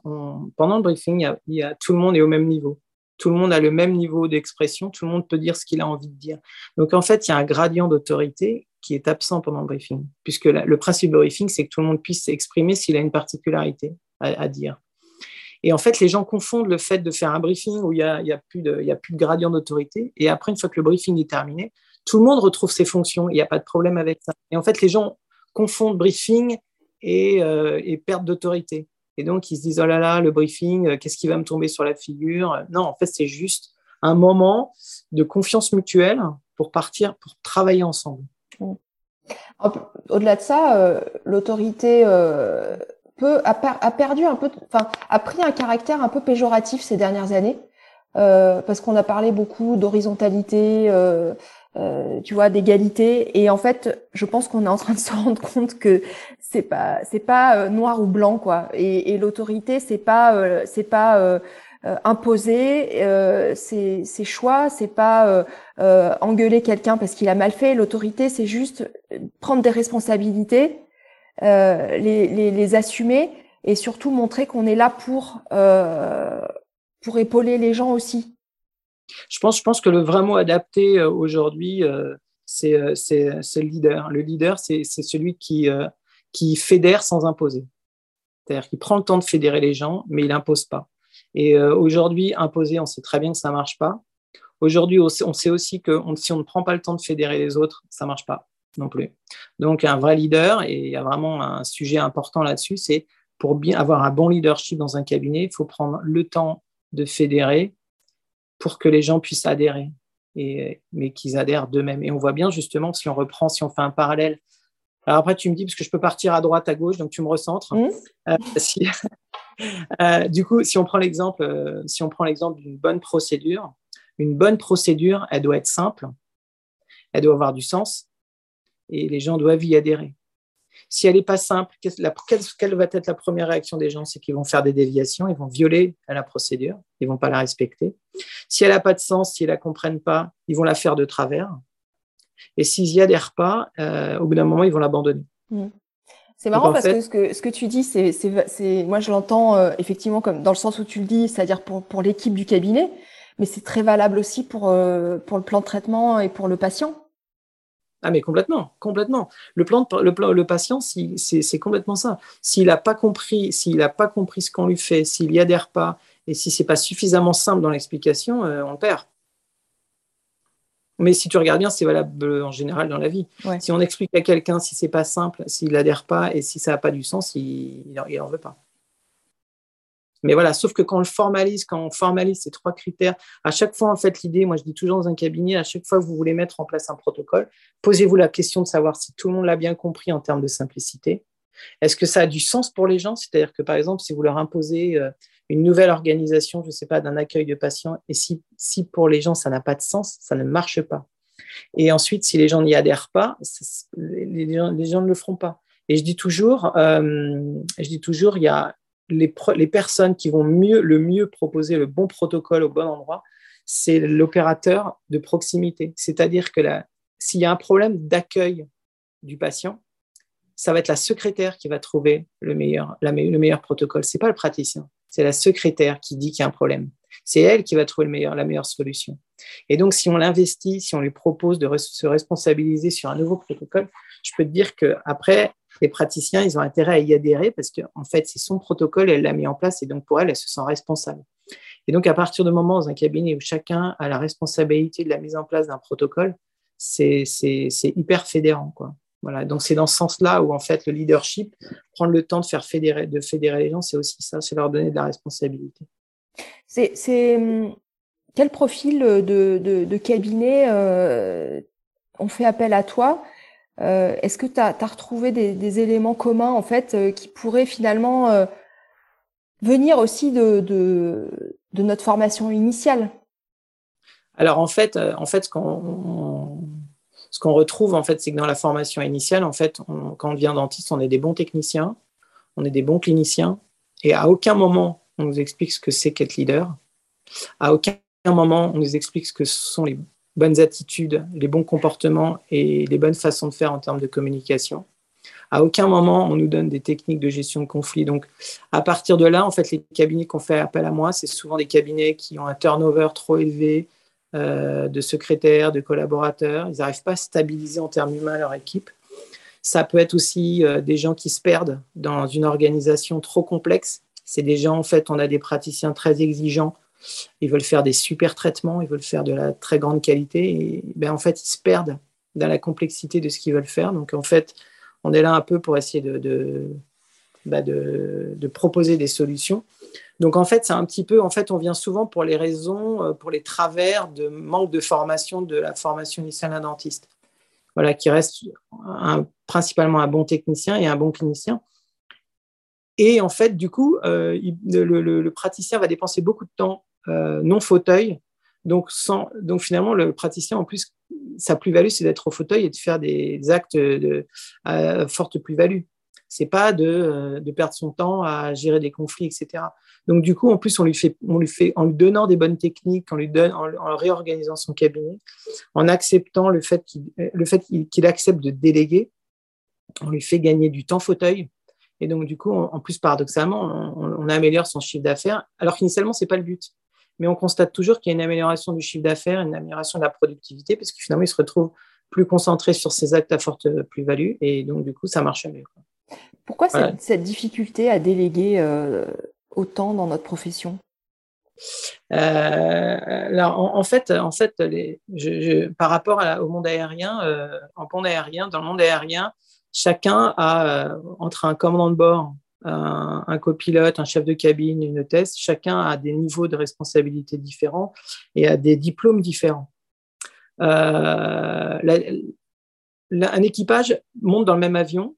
pendant le briefing, il y, tout le monde est au même niveau. Tout le monde a le même niveau d'expression, tout le monde peut dire ce qu'il a envie de dire. Donc en fait, il y a un gradient d'autorité qui est absent pendant le briefing, puisque le principe du briefing, c'est que tout le monde puisse s'exprimer s'il a une particularité à, dire. Et en fait, les gens confondent le fait de faire un briefing où il n'y a, a plus de gradient d'autorité. Et après, une fois que le briefing est terminé, tout le monde retrouve ses fonctions. Il n'y a pas de problème avec ça. Et en fait, les gens confondent briefing et, euh, perte d'autorité. Et donc, ils se disent, oh là là, le briefing, euh, qu'est-ce qui va me tomber sur la figure? Non, en fait, c'est juste un moment de confiance mutuelle pour partir, pour travailler ensemble. Au-delà de ça, euh, l'autorité euh, a, perdu un peu, enfin, a pris un caractère un peu péjoratif ces dernières années, parce qu'on a parlé beaucoup d'horizontalité, euh, euh, tu vois, d'égalité. Et en fait, je pense qu'on est en train de se <laughs> rendre compte que c'est pas, c'est pas euh, noir ou blanc, quoi. Et, et l'autorité, c'est pas, euh, c'est pas euh, imposer ses, ses, choix, c'est pas engueuler quelqu'un parce qu'il a mal fait. L'autorité, c'est juste prendre des responsabilités, les, les, les, assumer et surtout montrer qu'on est là pour pour épauler les gens aussi. Je pense, je pense que le vrai mot adapté euh, aujourd'hui, euh, euh, c'est le leader. Le leader, c'est celui qui, fédère sans imposer. C'est-à-dire qu'il prend le temps de fédérer les gens, mais il n'impose pas. Et aujourd'hui, imposer, on sait très bien que ça ne marche pas. Aujourd'hui, on sait aussi que si on ne prend pas le temps de fédérer les autres, ça ne marche pas non plus. Donc, un vrai leader, et il y a vraiment un sujet important là-dessus, c'est pour bien avoir un bon leadership dans un cabinet, il faut prendre le temps de fédérer pour que les gens puissent adhérer, et, mais qu'ils adhèrent d'eux-mêmes. Et on voit bien justement, si on reprend, si on fait un parallèle. Alors après, tu me dis, parce que je peux partir à droite, à gauche, donc tu me recentres. Mmh. Euh, si, <laughs> euh, du coup, si on prend l'exemple, euh, si on prend l'exemple d'une bonne procédure, une bonne procédure, elle doit être simple, elle doit avoir du sens, et les gens doivent y adhérer. Si elle n'est pas simple, quelle, va être la première réaction des gens? C'est qu'ils vont faire des déviations, ils vont violer la procédure, ils ne vont pas la respecter. Si elle n'a pas de sens, si ne la comprennent pas, ils vont la faire de travers. Et s'ils n'y adhèrent pas, euh, au bout d'un moment, ils vont l'abandonner. Mmh. C'est marrant parce que, ce que ce que tu dis, c'est, moi je l'entends euh, effectivement comme dans le sens où tu le dis, c'est-à-dire pour, pour l'équipe du cabinet, mais c'est très valable aussi pour, euh, pour le plan de traitement et pour le patient. Ah mais complètement, complètement. Le plan, de, le, le patient, c'est complètement ça. S'il n'a pas compris, s'il n'a pas compris ce qu'on lui fait, s'il y adhère pas, et si c'est pas suffisamment simple dans l'explication, euh, on perd. Mais si tu regardes bien, c'est valable en général dans la vie. Si on explique à quelqu'un si c'est pas simple, s'il n'adhère pas et si ça n'a pas du sens, il n'en veut pas. Mais voilà, sauf que quand on le formalise, quand on formalise ces trois critères, à chaque fois, en fait, l'idée, moi je dis toujours dans un cabinet, à chaque fois que vous voulez mettre en place un protocole, posez-vous la question de savoir si tout le monde l'a bien compris en termes de simplicité. Est-ce que ça a du sens pour les gens? C'est-à-dire que, par exemple, si vous leur imposez euh, une nouvelle organisation, je ne sais pas, d'un accueil de patients, et si, si pour les gens, ça n'a pas de sens, ça ne marche pas. Et ensuite, si les gens n'y adhèrent pas, les gens, les gens ne le feront pas. Et je dis toujours, je dis toujours, il y a les, les, personnes qui vont mieux, le mieux proposer le bon protocole au bon endroit, c'est l'opérateur de proximité. C'est-à-dire que s'il y a un problème d'accueil du patient, ça va être la secrétaire qui va trouver le meilleur, le meilleur protocole. C'est pas le praticien, c'est la secrétaire qui dit qu'il y a un problème. C'est elle qui va trouver le meilleur, la meilleure solution. Et donc, si on l'investit, si on lui propose de se responsabiliser sur un nouveau protocole, je peux te dire qu'après, les praticiens, ils ont intérêt à y adhérer parce qu'en en fait, c'est son protocole, elle l'a mis en place et donc pour elle, elle se sent responsable. Et donc, à partir du moment dans un cabinet où chacun a la responsabilité de la mise en place d'un protocole, c'est hyper fédérant. Quoi. Voilà, donc c'est dans ce sens-là où en fait le leadership, prendre le temps de faire fédérer, de fédérer les gens, c'est aussi ça, c'est leur donner de la responsabilité. C'est quel profil de, cabinet euh, ont fait appel à toi? Euh, Est-ce que tu as, retrouvé des, éléments communs en fait euh, qui pourraient finalement venir aussi de, notre formation initiale? Alors en fait, en fait ce qu'on retrouve, en fait, c'est que dans la formation initiale, en fait, quand on devient dentiste, on est des bons techniciens, on est des bons cliniciens, et à aucun moment on nous explique ce que c'est qu'être leader. À aucun moment on nous explique ce que sont les bonnes attitudes, les bons comportements et les bonnes façons de faire en termes de communication. À aucun moment on nous donne des techniques de gestion de conflit. Donc, à partir de là, en fait, les cabinets qu'on fait appel à moi, c'est souvent des cabinets qui ont un turnover trop élevé, euh, de secrétaires, de collaborateurs. Ils n'arrivent pas à stabiliser en termes humains leur équipe. Ça peut être aussi euh, des gens qui se perdent dans une organisation trop complexe. C'est des gens, en fait, on a des praticiens très exigeants. Ils veulent faire des super traitements, ils veulent faire de la très grande qualité. Et ben, en fait, ils se perdent dans la complexité de ce qu'ils veulent faire. Donc, en fait, on est là un peu pour essayer de, de, bah, de proposer des solutions. Donc en fait, c'est un petit peu, en fait, on vient souvent pour les raisons, euh, pour les travers de manque de formation de la formation initiale d'un dentiste. Voilà, qui reste principalement un bon technicien et un bon clinicien. Et en fait, du coup, euh, le, praticien va dépenser beaucoup de temps non fauteuil. Donc, sans, donc finalement, le praticien, en plus, sa plus-value, c'est d'être au fauteuil et de faire des actes de, forte plus-value. C'est pas de, de, perdre son temps à gérer des conflits, etc. Donc, du coup, en plus, on lui fait, on lui fait en lui donnant des bonnes techniques, en lui donne, en, réorganisant son cabinet, en acceptant le fait qu'il, accepte de déléguer, on lui fait gagner du temps fauteuil. Et donc, du coup, en plus, paradoxalement, on, améliore son chiffre d'affaires, alors qu'initialement, c'est pas le but. Mais on constate toujours qu'il y a une amélioration du chiffre d'affaires, une amélioration de la productivité, parce que finalement, il se retrouve plus concentré sur ses actes à forte plus-value, et donc, du coup, ça marche mieux. Pourquoi cette, difficulté à déléguer euh, autant dans notre profession? Euh, en, fait, en fait par rapport au monde aérien, euh, en monde aérien, dans le monde aérien, chacun a entre un commandant de bord, un, copilote, un chef de cabine, une hôtesse, chacun a des niveaux de responsabilité différents et a des diplômes différents. un équipage monte dans le même avion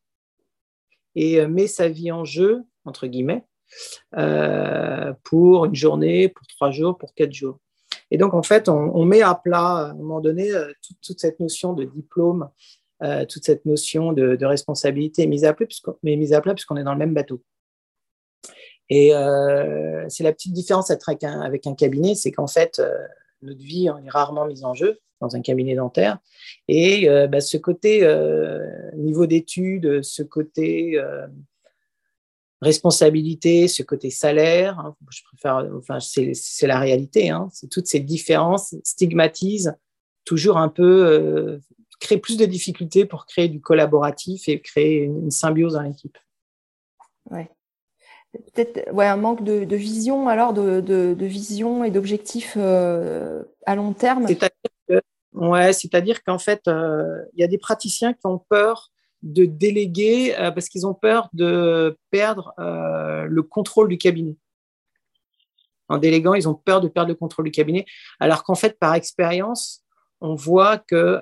et met sa vie en jeu, entre guillemets, euh, pour une journée, pour trois jours, pour quatre jours. Et donc, en fait, on, met à plat, à un moment donné, euh, toute, cette notion de diplôme, euh, toute cette notion de, responsabilité mais mise à plat puisqu'on est dans le même bateau. Et c'est la petite différence avec un, avec un cabinet, c'est qu'en fait, notre vie on est rarement mise en jeu dans un cabinet dentaire. Et bah, ce côté niveau d'études, ce côté responsabilité, ce côté salaire. Hein, je préfère, enfin, c'est la réalité. Hein, toutes ces différences stigmatisent toujours un peu, euh, créent plus de difficultés pour créer du collaboratif et créer une, symbiose dans l'équipe. Ouais. Peut-être ouais, un manque de, vision alors, de, de, vision et d'objectifs euh, à long terme. C'est-à-dire ouais, c'est-à-dire qu'en fait, euh, il y a des praticiens qui ont peur de déléguer euh, parce qu'ils ont peur de perdre le contrôle du cabinet. En déléguant, ils ont peur de perdre le contrôle du cabinet, alors qu'en fait, par expérience, on voit que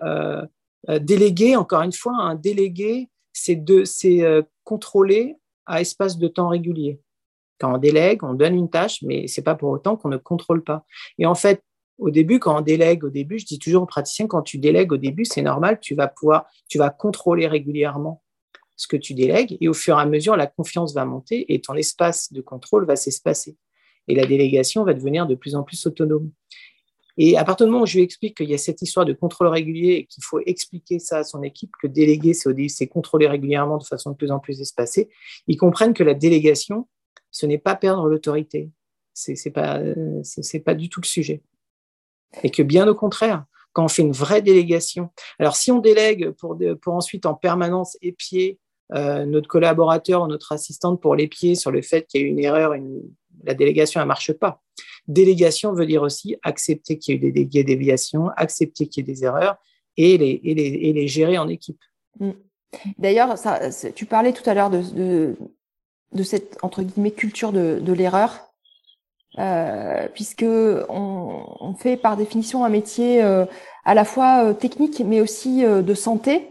déléguer, encore une fois, un délégué, c'est contrôler à espace de temps régulier. Quand on délègue, on donne une tâche, mais c'est pas pour autant qu'on ne contrôle pas. Et en fait, au début, quand on délègue au début, je dis toujours aux praticiens, quand tu délègues au début, c'est normal, tu vas pouvoir, tu vas contrôler régulièrement ce que tu délègues, et au fur et à mesure, la confiance va monter et ton espace de contrôle va s'espacer. Et la délégation va devenir de plus en plus autonome. Et à partir du moment où je lui explique qu'il y a cette histoire de contrôle régulier et qu'il faut expliquer ça à son équipe, que déléguer, c'est contrôler régulièrement de façon de plus en plus espacée, ils comprennent que la délégation, ce n'est pas perdre l'autorité. Ce n'est pas, pas du tout le sujet. Et que bien au contraire, quand on fait une vraie délégation, alors si on délègue pour, pour ensuite en permanence épier euh, notre collaborateur ou notre assistante pour l'épier sur le fait qu'il y a eu une erreur, la délégation ne marche pas. Délégation veut dire aussi accepter qu'il y ait des, déviations, accepter qu'il y ait des erreurs et les, gérer en équipe. Mm. D'ailleurs, tu parlais tout à l'heure de, cette entre guillemets culture de, l'erreur, euh, puisque on, fait par définition un métier euh, à la fois euh, technique mais aussi de santé,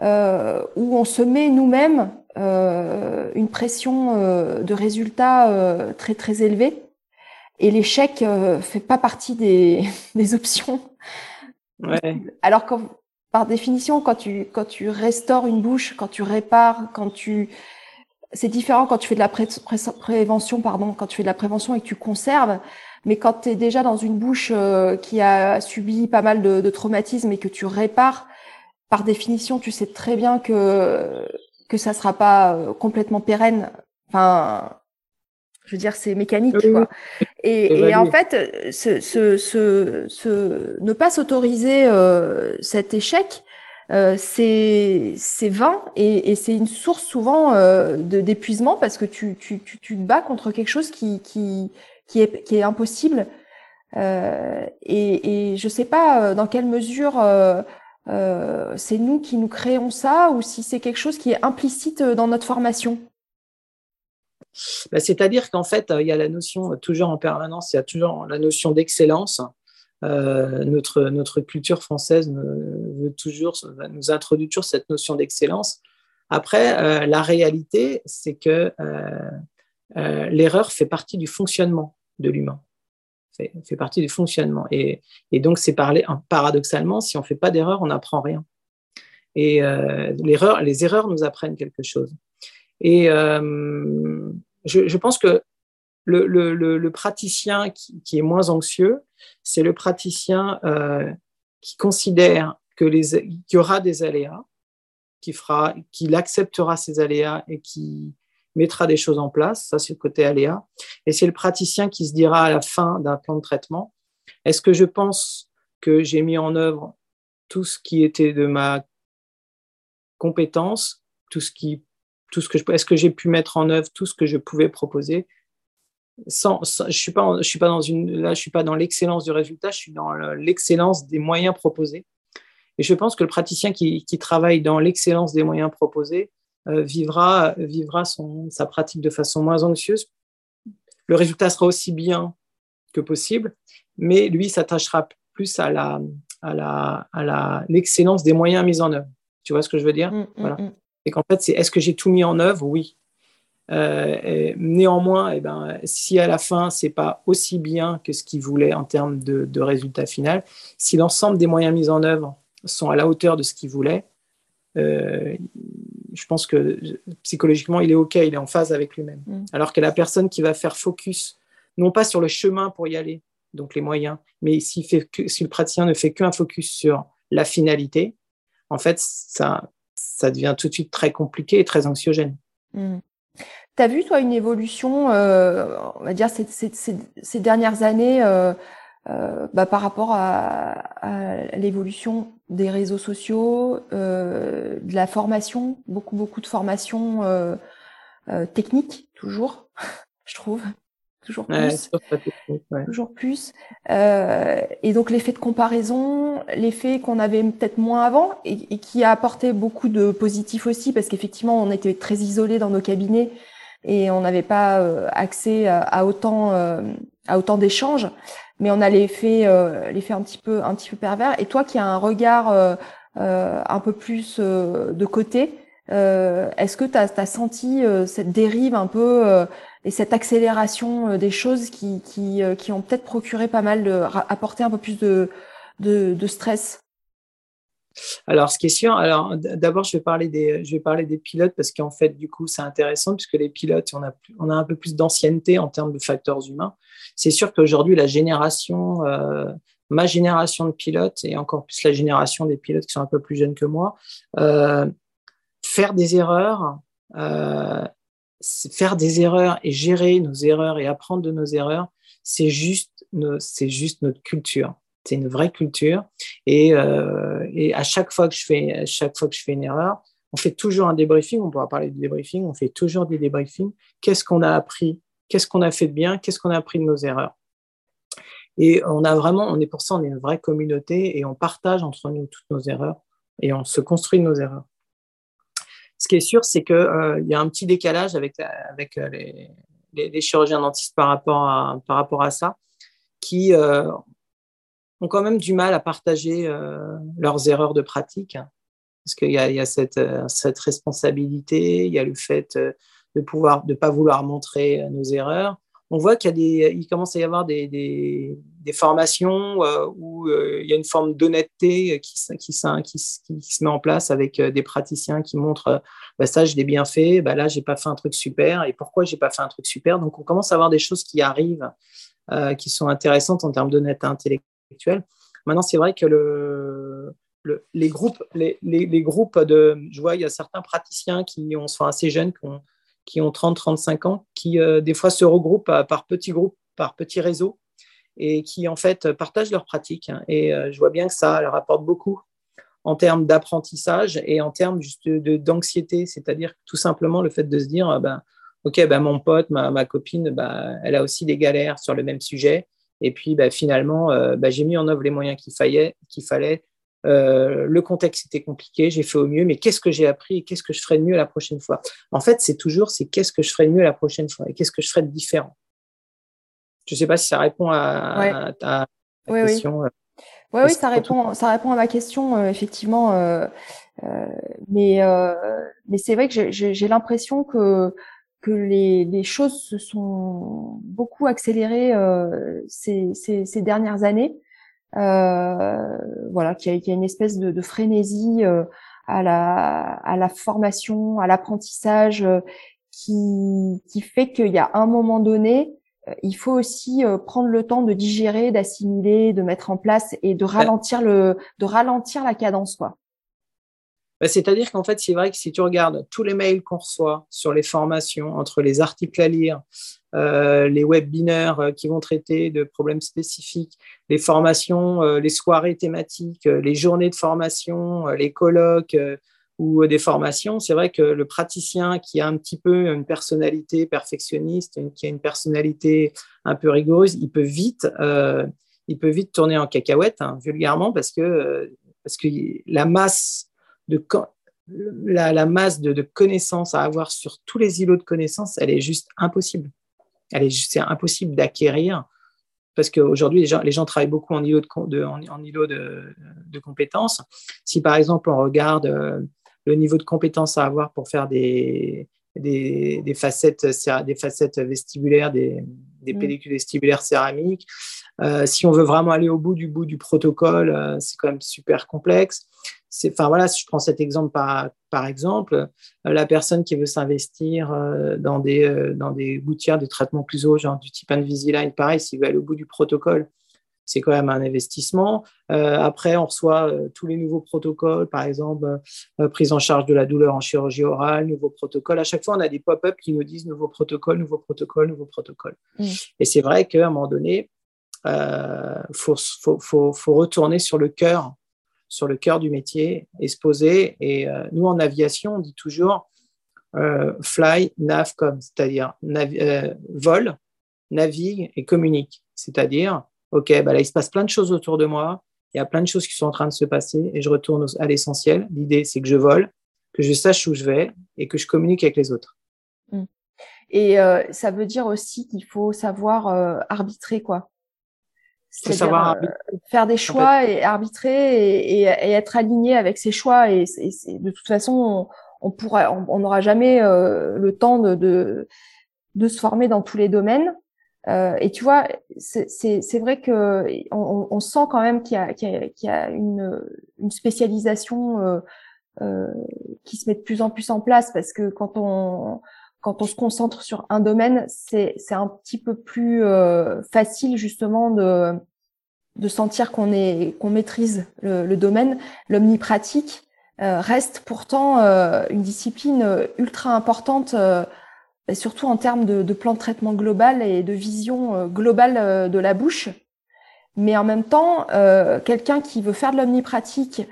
où on se met nous-mêmes une pression de résultats très très élevée et l'échec euh, fait pas partie des, <laughs> des options. Ouais. Alors que par définition, quand tu quand tu restaures une bouche, quand tu répares, quand tu c'est différent quand tu fais de la prévention, pardon, quand tu fais de la prévention et que tu conserves. Mais quand tu es déjà dans une bouche euh, qui a subi pas mal de, de traumatismes et que tu répares, par définition, tu sais très bien que que ça sera pas euh, complètement pérenne. Enfin, je veux dire, c'est mécanique. Quoi. <laughs> Et, en fait, ce, ce, ce, ne pas s'autoriser euh, cet échec, euh, c'est vain et, et c'est une source souvent euh, d'épuisement parce que tu, tu, tu, tu, te bats contre quelque chose qui, qui, qui, est, qui est impossible. Euh, et, et je sais pas euh, dans quelle mesure euh, c'est nous qui nous créons ça ou si c'est quelque chose qui est implicite dans notre formation. Bah, c'est-à-dire qu'en fait, il y a la notion, toujours en permanence, il y a toujours la notion d'excellence. Euh, notre, notre culture française veut toujours, nous introduit toujours cette notion d'excellence. Après, euh, la réalité, c'est que euh, l'erreur fait partie du fonctionnement de l'humain. Fait, partie du fonctionnement. Et, donc, c'est paradoxalement, si on ne fait pas d'erreur, on n'apprend rien. Et l'erreur, les erreurs nous apprennent quelque chose. Et euh, je, je, pense que le, le, le, praticien qui, qui, est moins anxieux, c'est le praticien euh, qui considère que les, qu'il y aura des aléas, qui fera, qu'il acceptera ces aléas et qui mettra des choses en place. Ça, c'est le côté aléa. Et c'est le praticien qui se dira à la fin d'un plan de traitement, est-ce que je pense que j'ai mis en œuvre tout ce qui était de ma compétence, tout ce qui tout ce que je est-ce que j'ai pu mettre en œuvre tout ce que je pouvais proposer sans, je suis pas je suis pas dans une là je suis pas dans l'excellence du résultat je suis dans l'excellence des moyens proposés. Et je pense que le praticien qui, qui travaille dans l'excellence des moyens proposés euh, vivra vivra son, sa pratique de façon moins anxieuse. Le résultat sera aussi bien que possible mais lui s'attachera plus à la à la à la l'excellence des moyens mis en œuvre. Tu vois ce que je veux dire? Mmh, mmh, voilà. mmh. Et qu'en fait, c'est est-ce que j'ai tout mis en œuvre? Oui. Euh, néanmoins, eh ben, si à la fin, c'est pas aussi bien que ce qu'il voulait en termes de, de résultat final, si l'ensemble des moyens mis en œuvre sont à la hauteur de ce qu'il voulait, euh, je pense que psychologiquement, il est OK, il est en phase avec lui-même. Mm. Alors que la personne qui va faire focus, non pas sur le chemin pour y aller, donc les moyens, mais si, fait que, si le praticien ne fait qu'un focus sur la finalité, en fait, ça, ça devient tout de suite très compliqué et très anxiogène. Hmm. Tu as vu, toi, une évolution, euh, on va dire, ces, dernières années euh, euh, bah, par rapport à, l'évolution des réseaux sociaux, de la formation, beaucoup, beaucoup de formations techniques, toujours, <laughs> je trouve toujours plus, toujours plus. Euh, et donc l'effet de comparaison, l'effet qu'on avait peut-être moins avant et, qui a apporté beaucoup de positifs aussi parce qu'effectivement on était très isolés dans nos cabinets et on n'avait pas euh, accès à, autant euh, à autant d'échanges, mais on a l'effet l'effet un petit peu un petit peu pervers. Et toi qui as un regard un peu plus de côté, est-ce que tu as, as, senti cette dérive un peu et cette accélération euh, des choses qui, qui, euh, qui ont peut-être procuré pas mal apporté un peu plus de, de, stress Alors, ce qui est sûr, alors d'abord, je vais parler des, je vais parler des pilotes parce qu'en fait, du coup, c'est intéressant puisque les pilotes, on a, on a un peu plus d'ancienneté en termes de facteurs humains. C'est sûr qu'aujourd'hui, la génération, euh, ma génération de pilotes et encore plus la génération des pilotes qui sont un peu plus jeunes que moi, faire des erreurs, faire des erreurs et gérer nos erreurs et apprendre de nos erreurs, c'est juste, notre culture c'est une vraie culture. Et, euh, et, à chaque fois que je fais, à chaque fois que je fais une erreur, on fait toujours un débriefing. On pourra parler du débriefing. On fait toujours des débriefings. Qu'est-ce qu'on a appris? Qu'est-ce qu'on a fait de bien? Qu'est-ce qu'on a appris de nos erreurs? Et on a vraiment, on est pour ça, on est une vraie communauté et on partage entre nous toutes nos erreurs et on se construit nos erreurs. Qui est sûr, c'est qu'il euh, y a un petit décalage avec, euh, les, chirurgiens dentistes par rapport à, ça, qui, euh, ont quand même du mal à partager euh, leurs erreurs de pratique. Parce qu'il y a, cette, responsabilité, il y a le fait de pouvoir de pas vouloir montrer nos erreurs. On voit qu'il commence à y avoir des, des formations où il y a une forme d'honnêteté qui, qui, qui, qui, se met en place avec des praticiens qui montrent bah, ça je l'ai bien fait, bah, là j'ai pas fait un truc super et pourquoi j'ai pas fait un truc super? Donc on commence à avoir des choses qui arrivent qui sont intéressantes en termes d'honnêteté intellectuelle Maintenant, c'est vrai que le, les, groupes, les, les, groupes de. Je vois, il y a certains praticiens qui ont, sont assez jeunes, qui ont, qui ont 30-35 ans, qui euh, des fois se regroupent par petits groupes, par petits réseaux, et qui en fait partagent leurs pratiques. Et euh, je vois bien que ça leur apporte beaucoup en termes d'apprentissage et en termes juste d'anxiété, c'est-à-dire tout simplement le fait de se dire, ben, ok, ben, mon pote, ma, ma copine, ben, elle a aussi des galères sur le même sujet. Et puis bah, finalement, euh, bah, j'ai mis en œuvre les moyens qu'il fallait. Fallait. Euh, le contexte était compliqué, j'ai fait au mieux, mais qu'est-ce que j'ai appris et qu'est-ce que je ferai de mieux la prochaine fois? En fait, c'est toujours c'est qu'est-ce que je ferai de mieux la prochaine fois et qu'est-ce que je ferai de différent? Je ne sais pas si ça répond à, ta question. Oui. Euh, oui, ça répond, ça répond à ma question, effectivement. mais mais c'est vrai que j'ai l'impression que que les, les, choses se sont beaucoup accélérées euh, ces, ces, ces, dernières années. Euh, voilà, qu'il y, y, a une espèce de, de frénésie euh, à, la, à la formation, à l'apprentissage, euh, qui, qui fait qu'il y a un moment donné, euh, il faut aussi prendre le temps de digérer, d'assimiler, de mettre en place et de ralentir le, de ralentir la cadence, quoi. Bah, c'est-à-dire qu'en fait, c'est vrai que si tu regardes tous les mails qu'on reçoit sur les formations, entre les articles à lire, euh, les webinaires euh, qui vont traiter de problèmes spécifiques, les formations, euh, les soirées thématiques, les journées de formation, les colloques ou des formations, c'est vrai que le praticien qui a un petit peu une personnalité perfectionniste, qui a une personnalité un peu rigoureuse, il peut vite, il peut vite tourner en cacahuète, hein, vulgairement, parce que, parce que la masse de la, masse de, connaissances à avoir sur tous les îlots de connaissances, elle est juste impossible. Elle est c'est impossible d'acquérir parce qu'aujourd'hui, les gens, les gens travaillent beaucoup en îlot de, en, de, de, compétences. Si par exemple, on regarde euh, le niveau de compétences à avoir pour faire des, des, des facettes, des facettes vestibulaires, des, des mmh. pellicules vestibulaires céramiques, euh, si on veut vraiment aller au bout du bout du protocole, euh, c'est quand même super complexe. Enfin voilà, si je prends cet exemple par, par exemple, euh, la personne qui veut s'investir dans des, dans des gouttières de traitement plus haut, genre du type Invisalign, pareil, s'il veut aller au bout du protocole, c'est quand même un investissement. après, on reçoit tous les nouveaux protocoles, par exemple, prise en charge de la douleur en chirurgie orale, nouveaux protocoles. À chaque fois, on a des pop-up qui nous disent nouveau protocole, nouveau protocole, nouveau protocole. Mmh. Et c'est vrai qu'à un moment donné, il faut, faut, faut, faut, retourner sur le cœur sur le cœur du métier et se poser. Et euh, nous, en aviation, on dit toujours euh, fly, nav, com, c'est-à-dire euh, vol, navigue et communique. C'est-à-dire, OK, bah là, il se passe plein de choses autour de moi, il y a plein de choses qui sont en train de se passer et je retourne à l'essentiel. L'idée, c'est que je vole, que je sache où je vais et que je communique avec les autres. Mmh. Et ça veut dire aussi qu'il faut savoir arbitrer, quoi. Savoir euh, faire des choix et arbitrer et, être aligné avec ses choix. Et, de toute façon, on, pourra, on n'aura jamais euh, le temps de, de, de, se former dans tous les domaines. Euh, et tu vois, c'est vrai que on, on, sent quand même qu'il y a, y qu'il y a une, une spécialisation qui se met de plus en plus en place parce que quand on quand on se concentre sur un domaine, c'est un petit peu plus facile justement de de sentir qu'on est qu'on maîtrise le, le domaine. L'omnipratique reste pourtant une discipline ultra importante et surtout en termes de, plan de traitement global et de vision euh, globale euh, de la bouche. Mais en même temps, euh, quelqu'un qui veut faire de l'omnipratique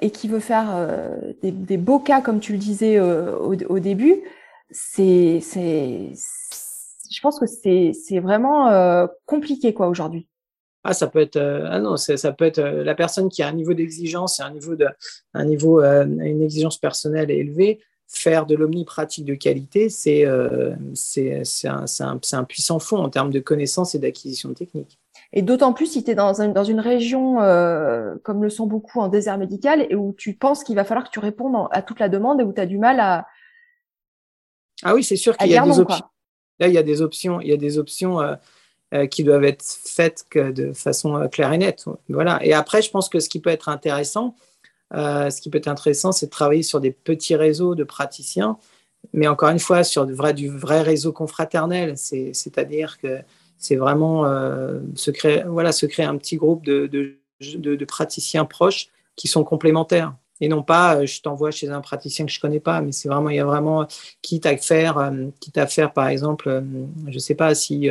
et qui veut faire des, beaux cas, comme tu le disais au, début, c'est, je pense que c'est, c'est vraiment compliqué quoi aujourd'hui. Ah, ça peut être, ah non, ça peut être la personne qui a un niveau d'exigence et un niveau de, un niveau, une exigence personnelle élevée faire de l'omnipratique de qualité, c'est euh, un, un, un, puissant fond en termes de connaissances et d'acquisition technique. Et d'autant plus si tu es dans, un, dans, une région, euh, comme le sont beaucoup en désert médical, et où tu penses qu'il va falloir que tu répondes à toute la demande et où tu as du mal à... Ah oui, c'est sûr qu'il y a des options. Là, il y a des options, il y a des options euh, euh, qui doivent être faites que de façon claire et nette. Voilà. Et après, je pense que ce qui peut être intéressant, euh, ce qui peut être intéressant, c'est de travailler sur des petits réseaux de praticiens, mais encore une fois, sur du vrai, réseau confraternel, c'est-à-dire que c'est vraiment euh, se, créer, voilà, se créer un petit groupe de, praticiens proches qui sont complémentaires. Et non pas, euh, je t'envoie chez un praticien que je connais pas, mais c'est vraiment, il y a vraiment, quitte à faire, quitte à faire, par exemple, je sais pas si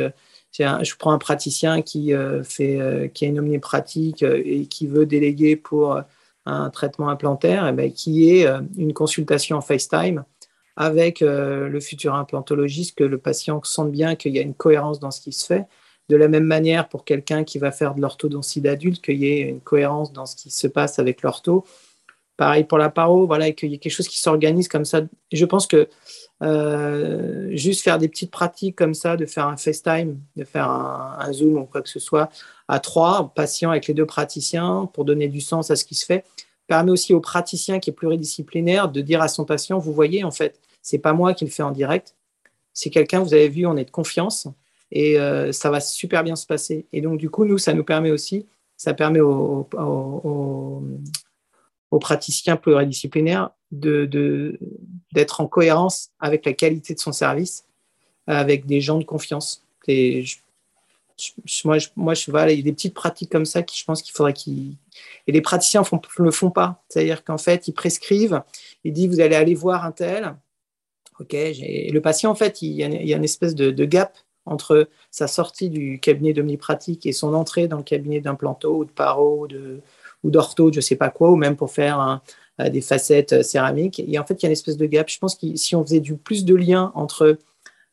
je prends un praticien qui fait, qui a une omnipratique et qui veut déléguer pour un traitement implantaire, eh ben, qui est euh, une consultation en FaceTime avec euh, le futur implantologiste, que le patient sente bien qu'il y a une cohérence dans ce qui se fait. De la même manière, pour quelqu'un qui va faire de l'orthodontie d'adulte, qu'il y ait une cohérence dans ce qui se passe avec l'ortho. Pareil pour la paro, voilà, qu'il y ait quelque chose qui s'organise comme ça. Je pense que euh, juste faire des petites pratiques comme ça, de faire un FaceTime, de faire un, Zoom ou quoi que ce soit, à trois patients avec les deux praticiens pour donner du sens à ce qui se fait, permet aussi au praticien qui est pluridisciplinaire de dire à son patient, vous voyez, en fait, c'est pas moi qui le fais en direct, c'est quelqu'un, vous avez vu, on est de confiance et euh, ça va super bien se passer. Et donc, du coup, nous, ça nous permet aussi, ça permet aux, praticiens pluridisciplinaires d'être en cohérence avec la qualité de son service, avec des gens de confiance. Moi, je, voilà, il y a des petites pratiques comme ça qui, je pense qu'il faudrait qu'ils. Et les praticiens ne le font pas. C'est-à-dire qu'en fait, ils prescrivent, ils disent vous allez aller voir un tel. OK, et le patient, en fait, il y a, une espèce de, gap entre sa sortie du cabinet d'omnipratique et son entrée dans le cabinet d'implanto ou de paro ou d'ortho, je ne sais pas quoi, ou même pour faire euh, des facettes euh, céramiques. Et en fait, il y a une espèce de gap. Je pense que si on faisait du plus de liens entre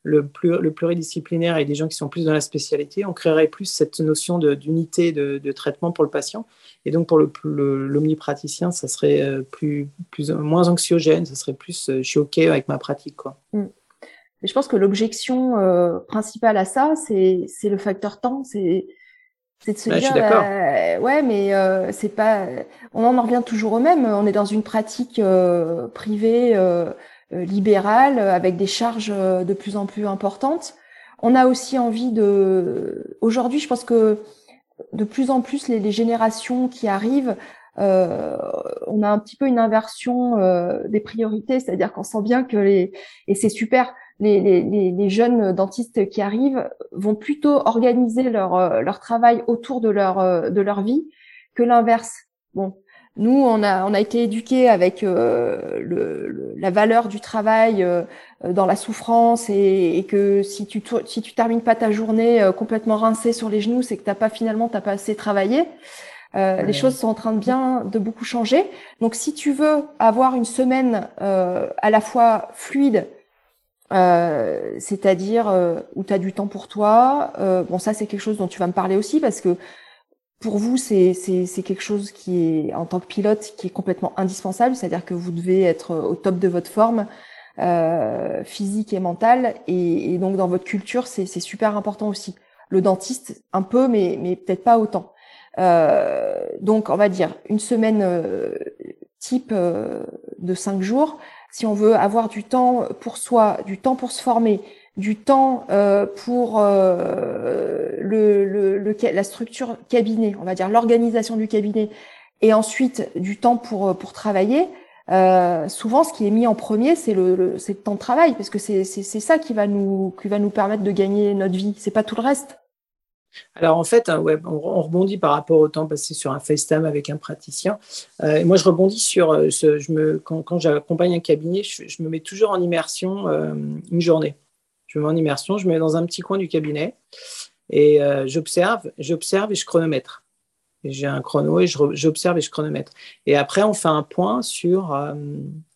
le, le, pluridisciplinaire et des gens qui sont plus dans la spécialité, on créerait plus cette notion d'unité de, de, traitement pour le patient. Et donc, pour l'omnipraticien, ça serait euh, plus, plus, moins anxiogène, ça serait plus euh, je suis OK avec ma pratique. Quoi. Mm. Et je pense que l'objection euh, principale à ça, c'est le facteur temps. C'est de se dire, euh, ouais, mais euh, c'est pas. On en revient toujours au même. On est dans une pratique euh, privée libérale avec des charges euh, de plus en plus importantes. On a aussi envie de. Aujourd'hui, je pense que de plus en plus les, les générations qui arrivent, euh, on a un petit peu une inversion euh, des priorités, c'est-à-dire qu'on sent bien que les et c'est super. Les, les, les, jeunes dentistes qui arrivent vont plutôt organiser leur leur travail autour de leur de leur vie que l'inverse. Bon, nous, on a, on a été éduqués avec euh, le, la valeur du travail euh, dans la souffrance et, et, que si tu si tu termines pas ta journée euh, complètement rincée sur les genoux, c'est que t'as pas finalement t'as pas assez travaillé. Euh, les choses sont en train de bien de beaucoup changer. Donc, si tu veux avoir une semaine à la fois fluide, c'est-à-dire où tu as du temps pour toi, bon, ça c'est quelque chose dont tu vas me parler aussi parce que pour vous, c'est quelque chose qui est, en tant que pilote, qui est complètement indispensable, c'est-à-dire que vous devez être au top de votre forme euh, physique et mentale, et, donc dans votre culture, c'est super important aussi. Le dentiste, un peu, mais, mais peut-être pas autant. Euh, donc, on va dire une semaine euh, type euh, de cinq jours. Si on veut avoir du temps pour soi, du temps pour se former, du temps euh, pour euh, le, la structure cabinet, on va dire l'organisation du cabinet, et ensuite du temps pour pour travailler. Euh, souvent, ce qui est mis en premier, c'est le, le, le temps de travail, parce que c'est ça qui va nous qui va nous permettre de gagner notre vie. C'est pas tout le reste. Alors en fait, hein, ouais, on, rebondit par rapport au temps passé sur un FaceTime avec un praticien. Euh, moi, je rebondis sur euh, je me, quand, quand j'accompagne un cabinet, je, me mets toujours en immersion euh, une journée. Je me mets en immersion, je me mets dans un petit coin du cabinet et euh, j'observe, j'observe et je chronomètre. J'ai un chrono et j'observe et je chronomètre. Et après, on fait un point sur, euh,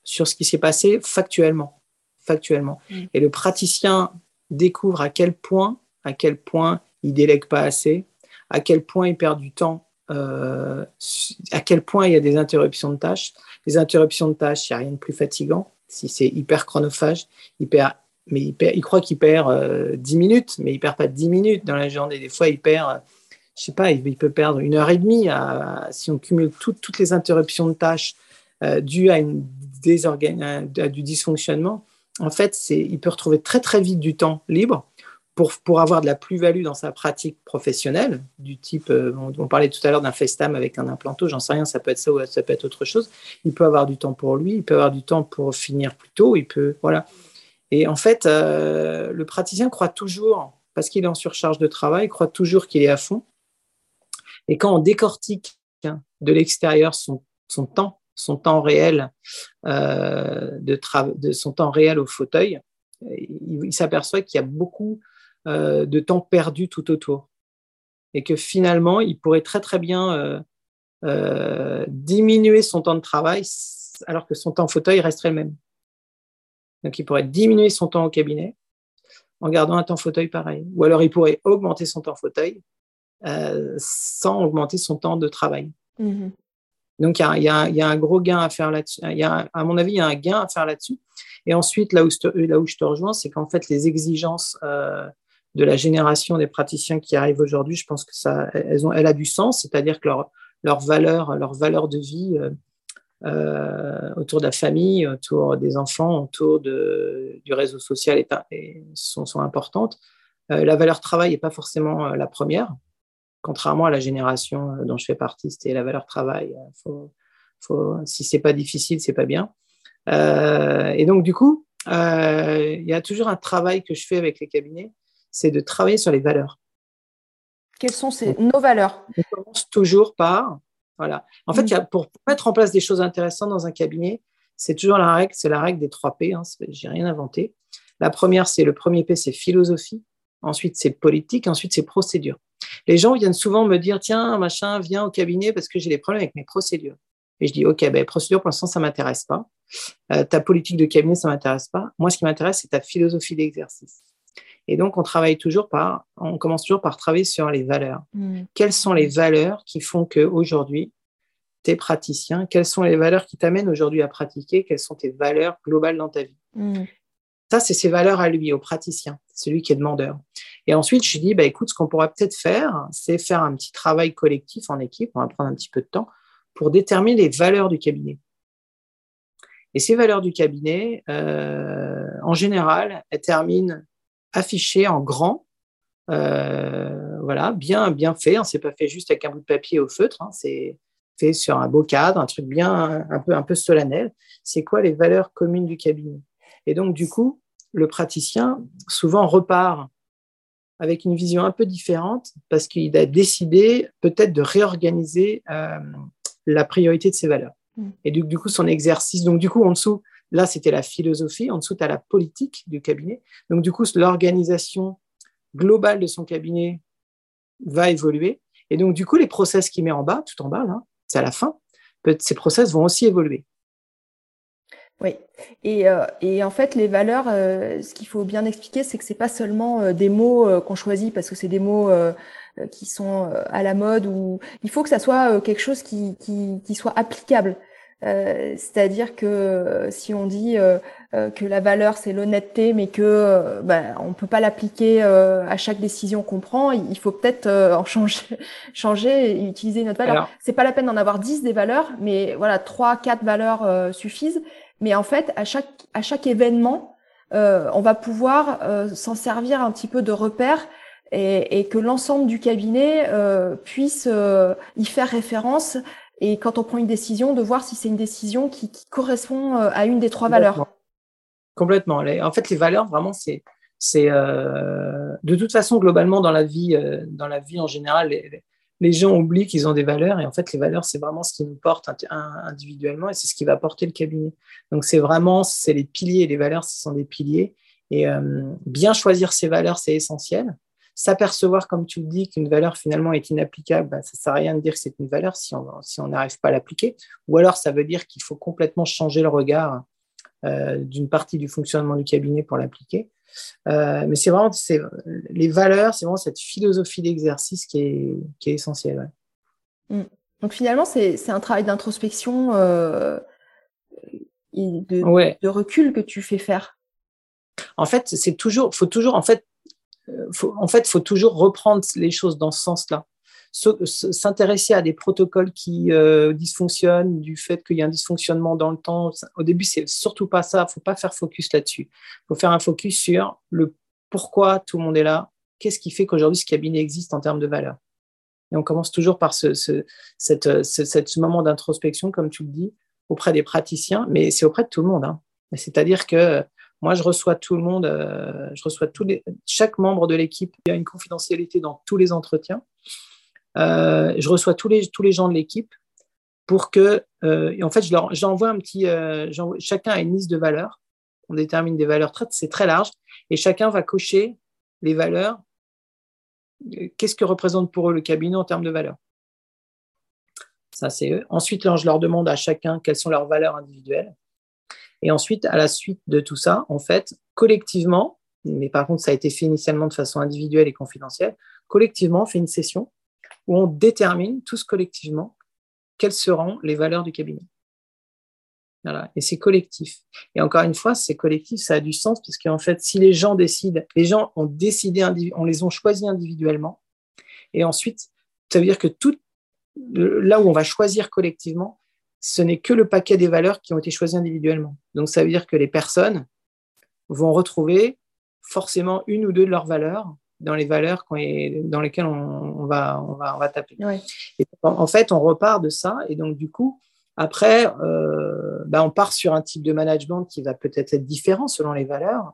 sur ce qui s'est passé factuellement. factuellement. Mmh. Et le praticien découvre à quel point, à quel point il délègue pas assez, à quel point il perd du temps, euh, à quel point il y a des interruptions de tâches. Les interruptions de tâches, il n'y a rien de plus fatigant. Si c'est hyper chronophage, il perd, mais il, croit qu'il perd euh, 10 minutes, mais il perd pas 10 minutes dans la journée. Des fois, il perd, je sais pas, il, peut perdre une heure et demie si on cumule tout, toutes les interruptions de tâches euh, dues à, une à du dysfonctionnement. En fait, il peut retrouver très très vite du temps libre pour, pour avoir de la plus-value dans sa pratique professionnelle, du type, euh, on, on, parlait tout à l'heure d'un FaceTime avec un implanto, j'en sais rien, ça peut être ça ou ça peut être autre chose. Il peut avoir du temps pour lui, il peut avoir du temps pour finir plus tôt, il peut, voilà. Et en fait, euh, le praticien croit toujours, parce qu'il est en surcharge de travail, croit toujours qu'il est à fond. Et quand on décortique de l'extérieur son, temps, son temps réel, euh, de, son temps réel au fauteuil, il, s'aperçoit qu'il y a beaucoup euh, de temps perdu tout autour. Et que finalement, il pourrait très très bien diminuer son temps de travail alors que son temps fauteuil resterait le même. Donc il pourrait diminuer son temps au cabinet en gardant un temps fauteuil pareil. Ou alors il pourrait augmenter son temps fauteuil euh, sans augmenter son temps de travail. Mmh. Donc il y, a, y y, un gros gain à faire là-dessus. À mon avis, il y a un gain à faire là-dessus. Et ensuite, là où, te, là où je te rejoins, c'est qu'en fait, les exigences euh, de la génération des praticiens qui arrivent aujourd'hui, je pense que ça, elles ont, elle a du sens, c'est-à-dire que leur, leur valeur, leur valeur de vie euh, autour de la famille, autour des enfants, autour de, du réseau social est, est, sont, sont, importantes. Euh, la valeur travail n'est pas forcément euh, la première, contrairement à la génération dont je fais partie, c'était la valeur travail. Faut, faut, si c'est pas difficile, c'est pas bien. et donc du coup, il y a toujours un travail que je fais avec les cabinets c'est de travailler sur les valeurs. Quelles sont ces, nos valeurs? On commence toujours par, voilà. En fait, mmh. pour mettre en place des choses intéressantes dans un cabinet, c'est toujours la règle, c'est la règle des trois P. Hein, J'ai rien inventé. La première, c'est le premier P, c'est philosophie. Ensuite, c'est politique. Ensuite, c'est procédure. Les gens viennent souvent me dire, tiens, machin, viens au cabinet parce que j'ai des problèmes avec mes procédures. Et je dis, OK, ben, procédure, pour l'instant, ça m'intéresse pas. Euh, ta politique de cabinet, ça m'intéresse pas. Moi, ce qui m'intéresse, c'est ta philosophie d'exercice. Et donc, on travaille toujours par, on commence toujours par travailler sur les valeurs. Mmh. Quelles sont les valeurs qui font qu'aujourd'hui, tu es praticien? Quelles sont les valeurs qui t'amènent aujourd'hui à pratiquer? Quelles sont tes valeurs globales dans ta vie? Mmh. Ça, c'est ses valeurs à lui, au praticien, celui qui est demandeur. Et ensuite, je dis, bah, écoute, ce qu'on pourrait peut-être faire, c'est faire un petit travail collectif en équipe, on va prendre un petit peu de temps, pour déterminer les valeurs du cabinet. Et ces valeurs du cabinet, euh, en général, elles terminent affiché en grand, euh, voilà, bien, bien fait. On s'est pas fait juste avec un bout de papier au feutre. Hein, c'est fait sur un beau cadre, un truc bien, un peu, un peu solennel. C'est quoi les valeurs communes du cabinet? Et donc, du coup, le praticien souvent repart avec une vision un peu différente parce qu'il a décidé peut-être de réorganiser euh, la priorité de ses valeurs. Mmh. Et du, du, coup, son exercice, donc du coup, en dessous, Là, c'était la philosophie. En dessous, tu as la politique du cabinet. Donc, du coup, l'organisation globale de son cabinet va évoluer. Et donc, du coup, les process qu'il met en bas, tout en bas, là, c'est à la fin, ces process vont aussi évoluer. Oui, et, euh, en fait, les valeurs, euh, ce qu'il faut bien expliquer, c'est que c'est pas seulement euh, des mots qu'on choisit parce que c'est des mots qui sont à la mode ou il faut que ça soit quelque chose qui soit applicable. Euh, c'est-à-dire que euh, si on dit euh, que la valeur c'est l'honnêteté, mais que ben, on peut pas l'appliquer à chaque décision qu'on prend, il faut peut-être en <laughs> changer, changer et utiliser notre valeur. C'est pas la peine d'en avoir dix des valeurs, mais voilà trois, quatre valeurs suffisent. Mais en fait, à chaque à chaque événement, on va pouvoir s'en servir un petit peu de repère et, et que l'ensemble du cabinet puisse y faire référence et quand on prend une décision, de voir si c'est une décision qui, correspond euh, à une des trois valeurs. Complètement. En fait, les valeurs, vraiment, c'est, c'est euh, de toute façon globalement dans la vie, euh, dans la vie en général, les, gens oublient qu'ils ont des valeurs et en fait, les valeurs, c'est vraiment ce qui nous porte individuellement et c'est ce qui va porter le cabinet. Donc, c'est vraiment, c'est les piliers. Les valeurs, ce sont des piliers et bien choisir ces valeurs, c'est essentiel s'apercevoir, comme tu le dis, qu'une valeur finalement est inapplicable, ben, ça ne sert à rien de dire que c'est une valeur si on n'arrive pas à l'appliquer. Ou alors, ça veut dire qu'il faut complètement changer le regard euh, d'une partie du fonctionnement du cabinet pour l'appliquer. Euh, mais c'est vraiment les valeurs, c'est vraiment cette philosophie d'exercice qui est, qui est essentielle. Mm. Donc finalement, c'est un travail d'introspection euh, et de, de, recul que tu fais faire. En fait, c'est toujours, faut toujours, en fait, en fait, il faut toujours reprendre les choses dans ce sens-là. S'intéresser à des protocoles qui euh, dysfonctionnent, du fait qu'il y a un dysfonctionnement dans le temps. Au début, c'est surtout pas ça. Il faut pas faire focus là-dessus. Il faut faire un focus sur le pourquoi tout le monde est là. Qu'est-ce qui fait qu'aujourd'hui ce cabinet existe en termes de valeur? Et on commence toujours par ce, ce, moment d'introspection, comme tu le dis, auprès des praticiens, mais c'est auprès de tout le monde. Hein. C'est-à-dire que moi, je reçois tout le monde, euh, je reçois tous les, chaque membre de l'équipe. Il y a une confidentialité dans tous les entretiens. Euh, je reçois tous les, tous les gens de l'équipe pour que, euh, en fait, je leur, j'envoie un petit, chacun a une liste de valeurs. On détermine des valeurs très, c'est très large, et chacun va cocher les valeurs. Qu'est-ce que représente pour eux le cabinet en termes de valeurs? Ça, c'est eux. Ensuite, je leur demande à chacun quelles sont leurs valeurs individuelles. Et ensuite, à la suite de tout ça, en fait, collectivement, mais par contre, ça a été fait initialement de façon individuelle et confidentielle, collectivement, on fait une session où on détermine tous collectivement quelles seront les valeurs du cabinet. Voilà. Et c'est collectif. Et encore une fois, c'est collectif, ça a du sens parce qu'en fait, si les gens décident, les gens ont décidé, on les ont choisis individuellement. Et ensuite, ça veut dire que tout, là où on va choisir collectivement, ce n'est que le paquet des valeurs qui ont été choisies individuellement. Donc ça veut dire que les personnes vont retrouver forcément une ou deux de leurs valeurs dans les valeurs dans lesquelles on, va, on, va, on va taper. en fait, on repart de ça et donc du coup, après, euh, bah, on part sur un type de management qui va peut-être être différent selon les valeurs.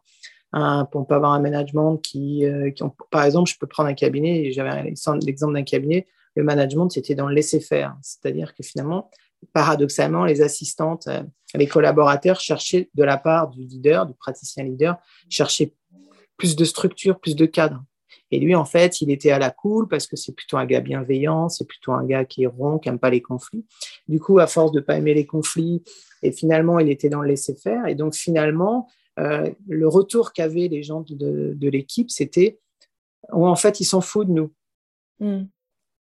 on peut avoir un management qui, euh, par exemple, je peux prendre un cabinet, j'avais l'exemple d'un cabinet, le management, c'était dans le laisser-faire. C'est-à-dire que finalement, paradoxalement, les assistantes, euh, les collaborateurs cherchaient de la part du leader, du praticien leader, cherchaient plus de structure, plus de cadre. Et lui, en fait, il était à la cool parce que c'est plutôt un gars bienveillant, c'est plutôt un gars qui est rond, qui n'aime pas les conflits. Du coup, à force de pas aimer les conflits, et finalement, il était dans le laisser-faire. Et donc, finalement, euh, le retour qu'avaient les gens de, l'équipe, c'était oh, en fait, ils s'en foutent de nous. Hmm.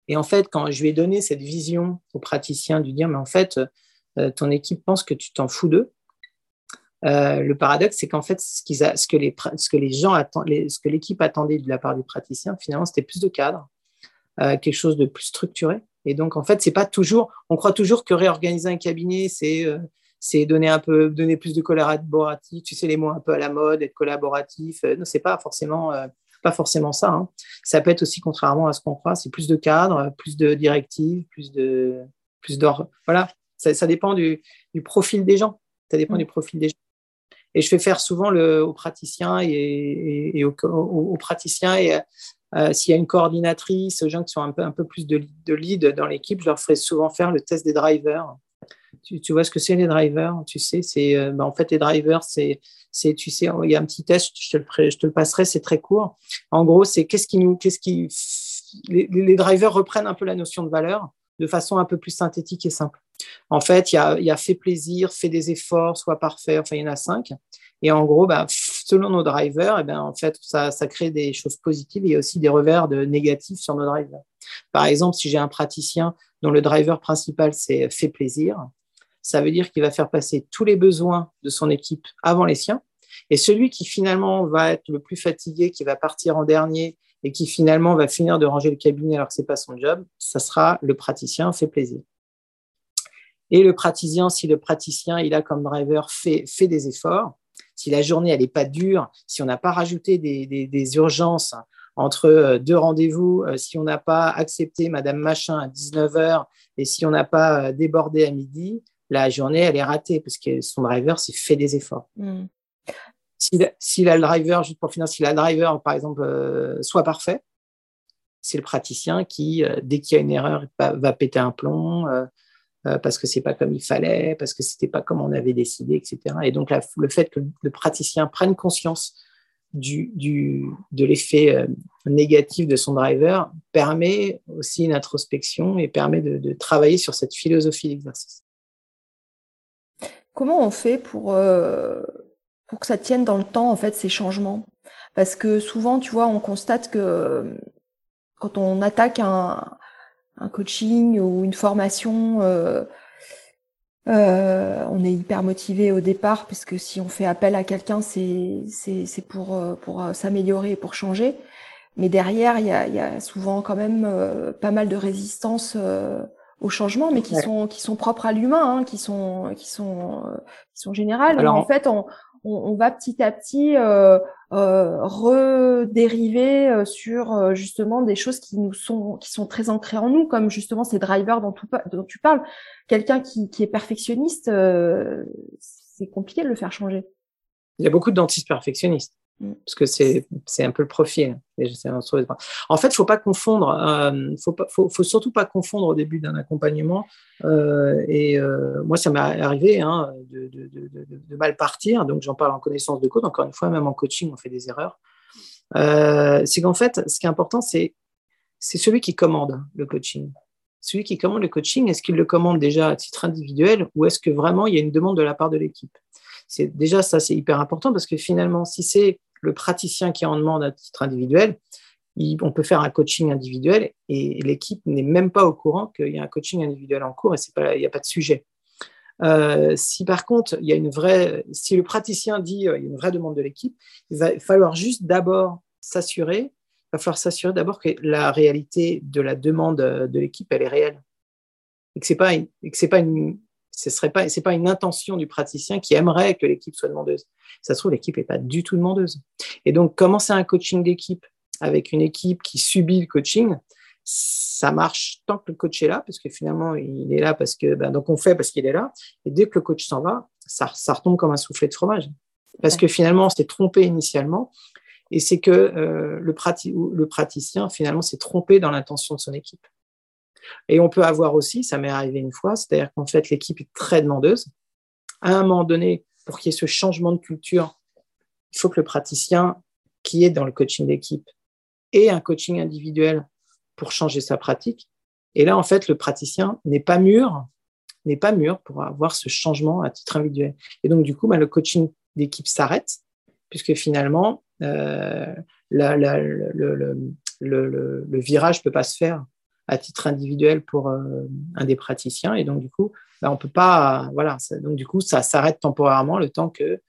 Et en fait, quand je lui ai donné cette vision aux praticiens de dire, mais en fait, euh, ton équipe pense que tu t'en fous d'eux, euh, le paradoxe, c'est qu'en fait, ce, que les, ce, que les, gens attendent, ce que l'équipe attendait de la part des praticiens, finalement, c'était plus de cadre, euh, quelque chose de plus structuré. Et donc, en fait, c'est pas toujours, on croit toujours que réorganiser un cabinet, c'est c'est donner un peu, donner plus de collaboratif, tu sais les mots un peu à la mode, être collaboratif. non, c'est pas forcément pas forcément ça. Hein. Ça peut être aussi, contrairement à ce qu'on croit, c'est plus de cadres, plus de directives, plus de plus d'or. Voilà, ça, dépend du, profil des gens. Ça dépend mm. du profil des gens. Et je fais faire souvent le, aux praticiens et, aux, praticiens et euh, s'il y a une coordinatrice, aux gens qui sont un peu, un peu plus de, de lead dans l'équipe, je leur ferai souvent faire le test des drivers. Tu, vois ce que c'est les drivers Tu sais, c'est euh, bah, en fait les drivers, c'est c'est, tu sais, il y a un petit test, je te le, passerai, c'est très court. En gros, c'est qu'est-ce qui nous, qu'est-ce qui, les, drivers reprennent un peu la notion de valeur de façon un peu plus synthétique et simple. En fait, il y a, fait plaisir, fait des efforts, soit parfait, enfin, il y en a cinq. Et en gros, bah, selon nos drivers, et eh ben, en fait, ça, ça crée des choses positives. Et aussi des revers de négatifs sur nos drivers. Par exemple, si j'ai un praticien dont le driver principal, c'est fait plaisir, ça veut dire qu'il va faire passer tous les besoins de son équipe avant les siens. Et celui qui finalement va être le plus fatigué, qui va partir en dernier et qui finalement va finir de ranger le cabinet alors que ce n'est pas son job, ça sera le praticien fait plaisir. Et le praticien, si le praticien, il a comme driver fait, des efforts, si la journée, elle n'est pas dure, si on n'a pas rajouté des, urgences entre deux rendez-vous, si on n'a pas accepté Madame Machin à 19h et si on n'a pas débordé à midi, la journée, elle est ratée parce que son driver s'est fait des efforts. Mm. Si, le driver, juste pour finir, si la driver, par exemple, soit parfait, c'est le praticien qui, dès qu'il y a une erreur, va, péter un plomb, euh, parce que c'est pas comme il fallait, parce que c'était pas comme on avait décidé, etc. Et donc le fait que le praticien prenne conscience du, du, de l'effet euh, négatif de son driver permet aussi une introspection et permet de, travailler sur cette philosophie d'exercice. Comment on fait pour, euh, pour que ça tienne dans le temps, en fait, ces changements? Parce que souvent, tu vois, on constate que quand on attaque un, un coaching ou une formation, euh, euh, on est hyper motivé au départ parce que si on fait appel à quelqu'un, c'est c'est pour euh, pour s'améliorer et pour changer. Mais derrière, il y a, y a souvent quand même pas mal de résistance au changement, mais qui sont qui sont propres à l'humain, hein, qui sont qui sont qui sont générales. Alors, en fait, on, on, va petit à petit euh, euh, redériver euh, sur euh, justement des choses qui nous sont qui sont très ancrées en nous, comme justement ces drivers dont, dont tu parles. Quelqu'un qui, qui est perfectionniste, c'est compliqué de le faire changer. Il y a beaucoup de dentistes perfectionnistes. Parce que c'est un peu le profil. En fait, il faut pas confondre, euh, faut, faut, surtout pas confondre au début d'un accompagnement. Euh, et euh, moi, ça m'est arrivé hein, de, de, mal partir, donc j'en parle en connaissance de cause. Encore une fois, même en coaching, on fait des erreurs. c'est qu'en fait, ce qui est important, c'est celui qui commande le coaching. Celui qui commande le coaching, est-ce qu'il le commande déjà à titre individuel ou est-ce que vraiment il y a une demande de la part de l'équipe? C'est déjà ça, c'est hyper important parce que finalement, si c'est le praticien qui en demande à titre individuel, on peut faire un coaching individuel et l'équipe n'est même pas au courant qu'il y a un coaching individuel en cours et il n'y a pas de sujet. Euh, si par contre, il y a une vraie, si le praticien dit euh, il y a une vraie demande de l'équipe, il va falloir juste d'abord s'assurer, il va falloir s'assurer d'abord que la réalité de la demande de l'équipe, elle est réelle. Et que ce n'est pas, pas une, ce serait pas, c'est pas une intention du praticien qui aimerait que l'équipe soit demandeuse. Ça se trouve, l'équipe n'est pas du tout demandeuse. Et donc, commencer un coaching d'équipe avec une équipe qui subit le coaching, ça marche tant que le coach est là, parce que finalement, il est là parce que, ben, donc on fait parce qu'il est là. Et dès que le coach s'en va, ça, retombe comme un soufflet de fromage. Parce que finalement, on s'est trompé initialement. Et c'est que euh, le praticien, finalement, s'est trompé dans l'intention de son équipe. Et on peut avoir aussi, ça m'est arrivé une fois, c'est-à-dire qu'en fait, l'équipe est très demandeuse. À un moment donné, pour qu'il y ait ce changement de culture, il faut que le praticien qui est dans le coaching d'équipe ait un coaching individuel pour changer sa pratique. Et là, en fait, le praticien n'est pas mûr, n'est pas mûr pour avoir ce changement à titre individuel. Et donc, du coup, bah, le coaching d'équipe s'arrête, puisque finalement, euh, le, virage ne peut pas se faire à titre individuel pour euh, un des praticiens. Et donc, du coup, bah, on peut pas. Voilà. donc, du coup, ça s'arrête temporairement le temps que.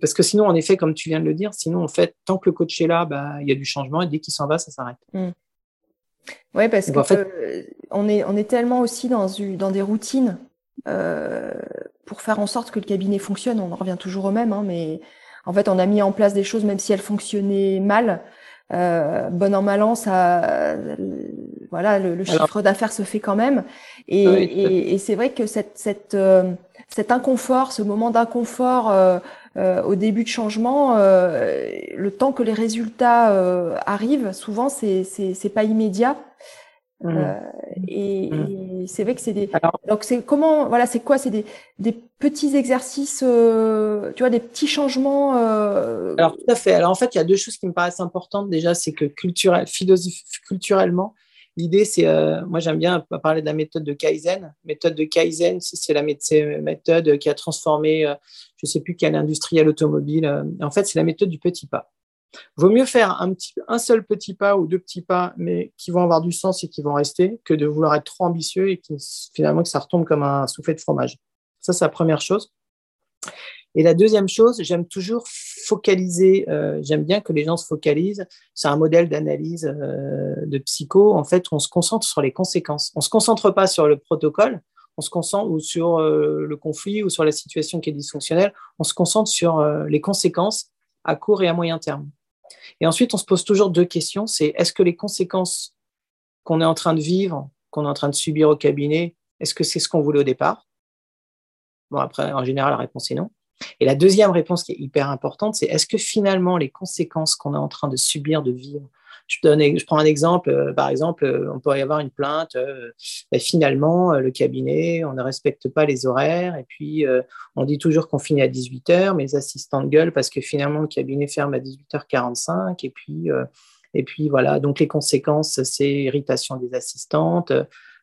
parce que sinon, en effet, comme tu viens de le dire, sinon, en fait, tant que le coach est là, bah, il y a du changement et dès qu'il s'en va, ça s'arrête. Mmh. Oui, parce qu'on euh, on, est, on est tellement aussi dans, dans des routines euh, pour faire en sorte que le cabinet fonctionne. On en revient toujours au même, hein, mais en fait, on a mis en place des choses, même si elles fonctionnaient mal, euh, bon an mal an, ça, voilà, le, chiffre d'affaires se fait quand même. Et, et, c'est vrai que cette, cette, euh, cet inconfort, ce moment d'inconfort euh, euh au début de changement, le temps que les résultats arrivent, souvent c'est c'est pas immédiat. Mmh. Euh, et, mmh. et c'est vrai que c'est des. donc c'est comment voilà c'est quoi? C'est des, des petits exercices euh, tu vois des petits changements. Euh... Alors tout à fait. Alors en fait il y a deux choses qui me paraissent importantes déjà c'est que culturel, culturellement l'idée c'est euh, moi j'aime bien parler de la méthode de Kaizen. Méthode de Kaizen c'est la méthode qui a transformé euh, je sais plus quelle industriel automobile. en fait c'est la méthode du petit pas. Vaut mieux faire un, petit, un seul petit pas ou deux petits pas, mais qui vont avoir du sens et qui vont rester, que de vouloir être trop ambitieux et finalement que ça retombe comme un soufflet de fromage. Ça, c'est la première chose. Et la deuxième chose, j'aime toujours focaliser, euh, j'aime bien que les gens se focalisent. C'est un modèle d'analyse euh, de psycho. En fait, on se concentre sur les conséquences. On ne se concentre pas sur le protocole, on se concentre ou sur euh, le conflit ou sur la situation qui est dysfonctionnelle. On se concentre sur les conséquences à court et à moyen terme. Et ensuite, on se pose toujours deux questions. C'est est-ce que les conséquences qu'on est en train de vivre, qu'on est en train de subir au cabinet, est-ce que c'est ce qu'on voulait au départ? Bon, après, en général, la réponse est non. Et la deuxième réponse qui est hyper importante, c'est est-ce que finalement les conséquences qu'on est en train de subir, de vivre, je, donne, je prends un exemple, euh, par exemple, euh, on pourrait avoir une plainte, euh, ben, finalement, le cabinet, on ne respecte pas les horaires, et puis on dit toujours qu'on finit à 18h, mes assistants gueulent parce que finalement, le cabinet ferme à 18h45, et puis, et puis voilà, donc les conséquences, c'est irritation des assistantes,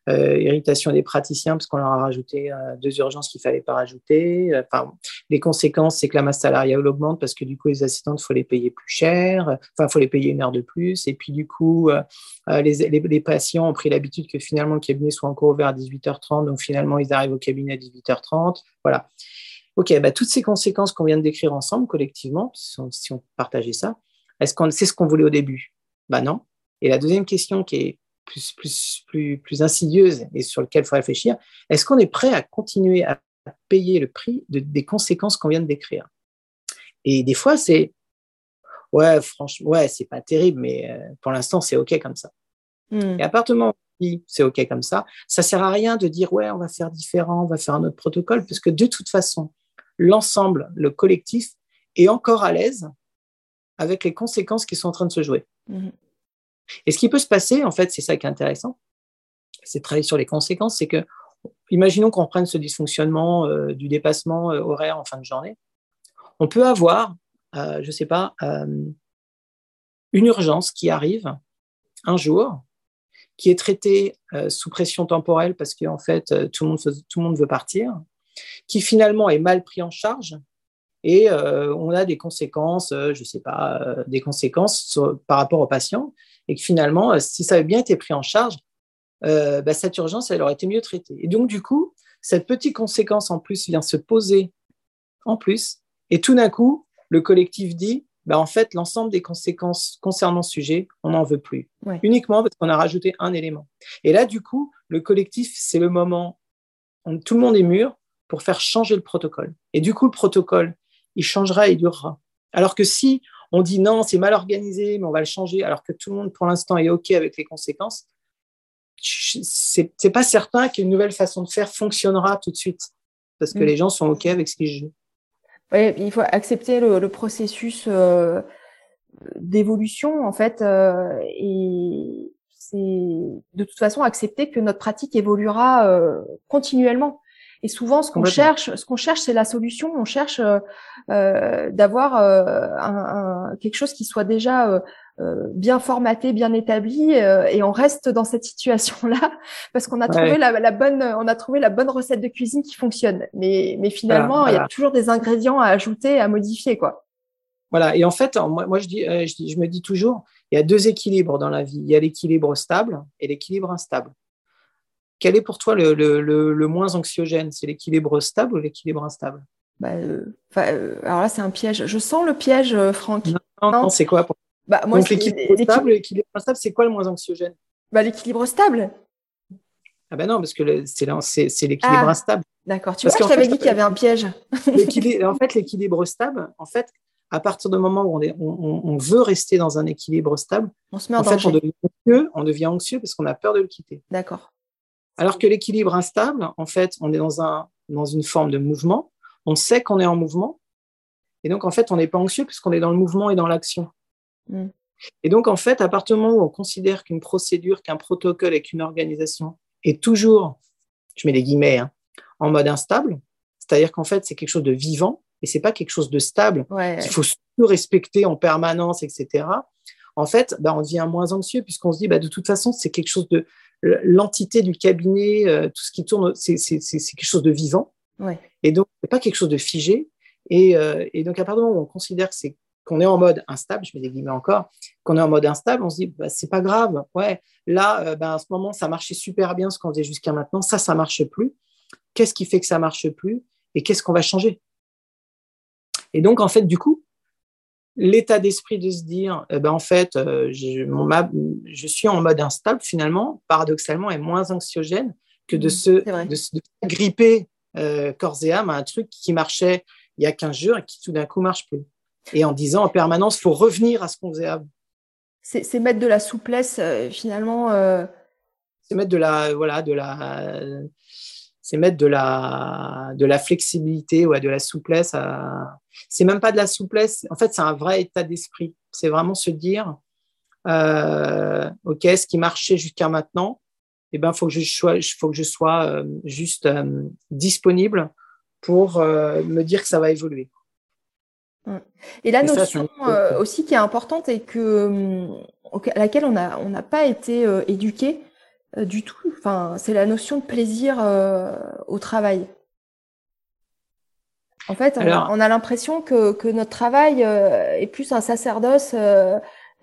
euh, irritation des praticiens parce qu'on leur a rajouté euh, deux urgences qu'il fallait pas rajouter. Euh, enfin, les conséquences, c'est que la masse salariale augmente parce que du coup, les assistantes, faut les payer plus cher. Enfin, faut les payer une heure de plus. Et puis du coup, les, patients ont pris l'habitude que finalement le cabinet soit encore ouvert à 18h30. Donc finalement, ils arrivent au cabinet à 18h30. Voilà. Ok, bah, toutes ces conséquences qu'on vient de décrire ensemble collectivement, si on, partageait ça, est-ce qu'on c'est ce qu'on voulait au début? Bah non. Et la deuxième question qui est plus, plus, plus, plus insidieuse et sur lequel il faut réfléchir, est-ce qu'on est prêt à continuer à payer le prix de, des conséquences qu'on vient de décrire? Et des fois, c'est ouais, franchement, ouais, c'est pas terrible, mais euh, pour l'instant, c'est OK comme ça. Hmm. Et à partir du moment où c'est OK comme ça, ça sert à rien de dire ouais, on va faire différent, on va faire un autre protocole, parce que de toute façon, l'ensemble, le collectif est encore à l'aise avec les conséquences qui sont en train de se jouer. Hmm. Et ce qui peut se passer, en fait, c'est ça qui est intéressant, c'est de travailler sur les conséquences, c'est que, imaginons qu'on reprenne ce dysfonctionnement euh, du dépassement euh, horaire en fin de journée, on peut avoir, euh, je ne sais pas, une urgence qui arrive un jour, qui est traitée sous pression temporelle parce qu'en fait, tout le, monde, tout le monde veut partir, qui finalement est mal pris en charge et on a des conséquences, je ne sais pas, des conséquences par rapport au patient et que finalement, euh, si ça avait bien été pris en charge, euh, bah, cette urgence, elle aurait été mieux traitée. Et donc, du coup, cette petite conséquence en plus vient se poser en plus, et tout d'un coup, le collectif dit, bah, en fait, l'ensemble des conséquences concernant ce sujet, on n'en veut plus. Uniquement parce qu'on a rajouté un élément. Et là, du coup, le collectif, c'est le moment tout le monde est mûr pour faire changer le protocole. Et du coup, le protocole, il changera et durera. Alors que si on dit non, c'est mal organisé, mais on va le changer, alors que tout le monde pour l'instant est OK avec les conséquences, c'est n'est pas certain qu'une nouvelle façon de faire fonctionnera tout de suite, parce que mm. les gens sont OK avec ce qu'ils jouent. Oui, il faut accepter le, processus euh, d'évolution, en fait, euh, et c'est de toute façon accepter que notre pratique évoluera euh, continuellement. Et souvent, ce qu'on cherche, ce qu'on cherche, c'est la solution. On cherche euh, euh d'avoir euh, un, un, quelque chose qui soit déjà euh, bien formaté, bien établi, et on reste dans cette situation-là <laughs> parce qu'on a trouvé la, la, bonne, on a trouvé la bonne recette de cuisine qui fonctionne. Mais, mais finalement, il y a toujours des ingrédients à ajouter, à modifier, quoi. Voilà. Et en fait, moi, moi je, dis, je, dis, je me dis toujours, il y a deux équilibres dans la vie. Il y a l'équilibre stable et l'équilibre instable. Quel est pour toi le, le, le, moins anxiogène? C'est l'équilibre stable ou l'équilibre instable? Bah, euh, euh, Alors là, c'est un piège. Je sens le piège, euh, Franck. Non, non, c'est quoi pour... bah, moi, Donc l'équilibre stable, l'équilibre instable, c'est quoi le moins anxiogène? Bah, L'équilibre stable. Ah ben non, parce que c'est l'équilibre ah, instable. D'accord. Tu vois, je t'avais dit qu'il y avait un piège. <laughs> en fait, l'équilibre stable, en fait, à partir du moment où on, est, on, on, veut rester dans un équilibre stable, on se met en, fait, on devient anxieux, on devient anxieux parce qu'on a peur de le quitter. D'accord. Alors que l'équilibre instable, en fait, on est dans, un, dans une forme de mouvement, on sait qu'on est en mouvement, et donc en fait, on n'est pas anxieux puisqu'on est dans le mouvement et dans l'action. Mm. Et donc en fait, à partir du moment où on considère qu'une procédure, qu'un protocole et qu'une organisation est toujours, je mets des guillemets, hein, en mode instable, c'est-à-dire qu'en fait, c'est quelque chose de vivant et c'est pas quelque chose de stable qu'il faut respecter en permanence, etc. En fait, bah, on devient moins anxieux puisqu'on se dit, bah, de toute façon, c'est quelque chose de, l'entité du cabinet, euh, tout ce qui tourne, c'est quelque chose de vivant. Et donc, c'est pas quelque chose de figé. Et, euh, et, donc, à partir du moment où on considère que c'est qu'on est en mode instable, je mets des guillemets encore, qu'on est en mode instable, on se dit, bah, c'est pas grave. Ouais, là, euh, bah, à ce moment, ça marchait super bien ce qu'on faisait jusqu'à maintenant. Ça, ça marche plus. Qu'est-ce qui fait que ça marche plus? Et qu'est-ce qu'on va changer? Et donc, en fait, du coup, l'état d'esprit de se dire, eh ben, en fait, euh, je, je, suis en mode instable, finalement, paradoxalement, est moins anxiogène que de mmh, se, de, se gripper euh, corps et âme à un truc qui marchait il y a 15 jours et qui tout d'un coup marche plus. Et en disant en permanence, il faut revenir à ce qu'on faisait avant. C'est mettre de la souplesse, finalement. C'est mettre de la, voilà, de la, c'est mettre de la, de la flexibilité, ouais, de la souplesse. À... C'est même pas de la souplesse. En fait, c'est un vrai état d'esprit. C'est vraiment se dire, euh, ok, ce qui marchait jusqu'à maintenant, eh ben, faut que je sois, faut que je sois euh, juste euh, disponible pour me dire que ça va évoluer. Et la notion aussi qui est importante et que, à laquelle on n'a on n'a pas été éduqué du tout, enfin, c'est la notion de plaisir au travail. En fait, on, a, l'impression que, que, notre travail est plus un sacerdoce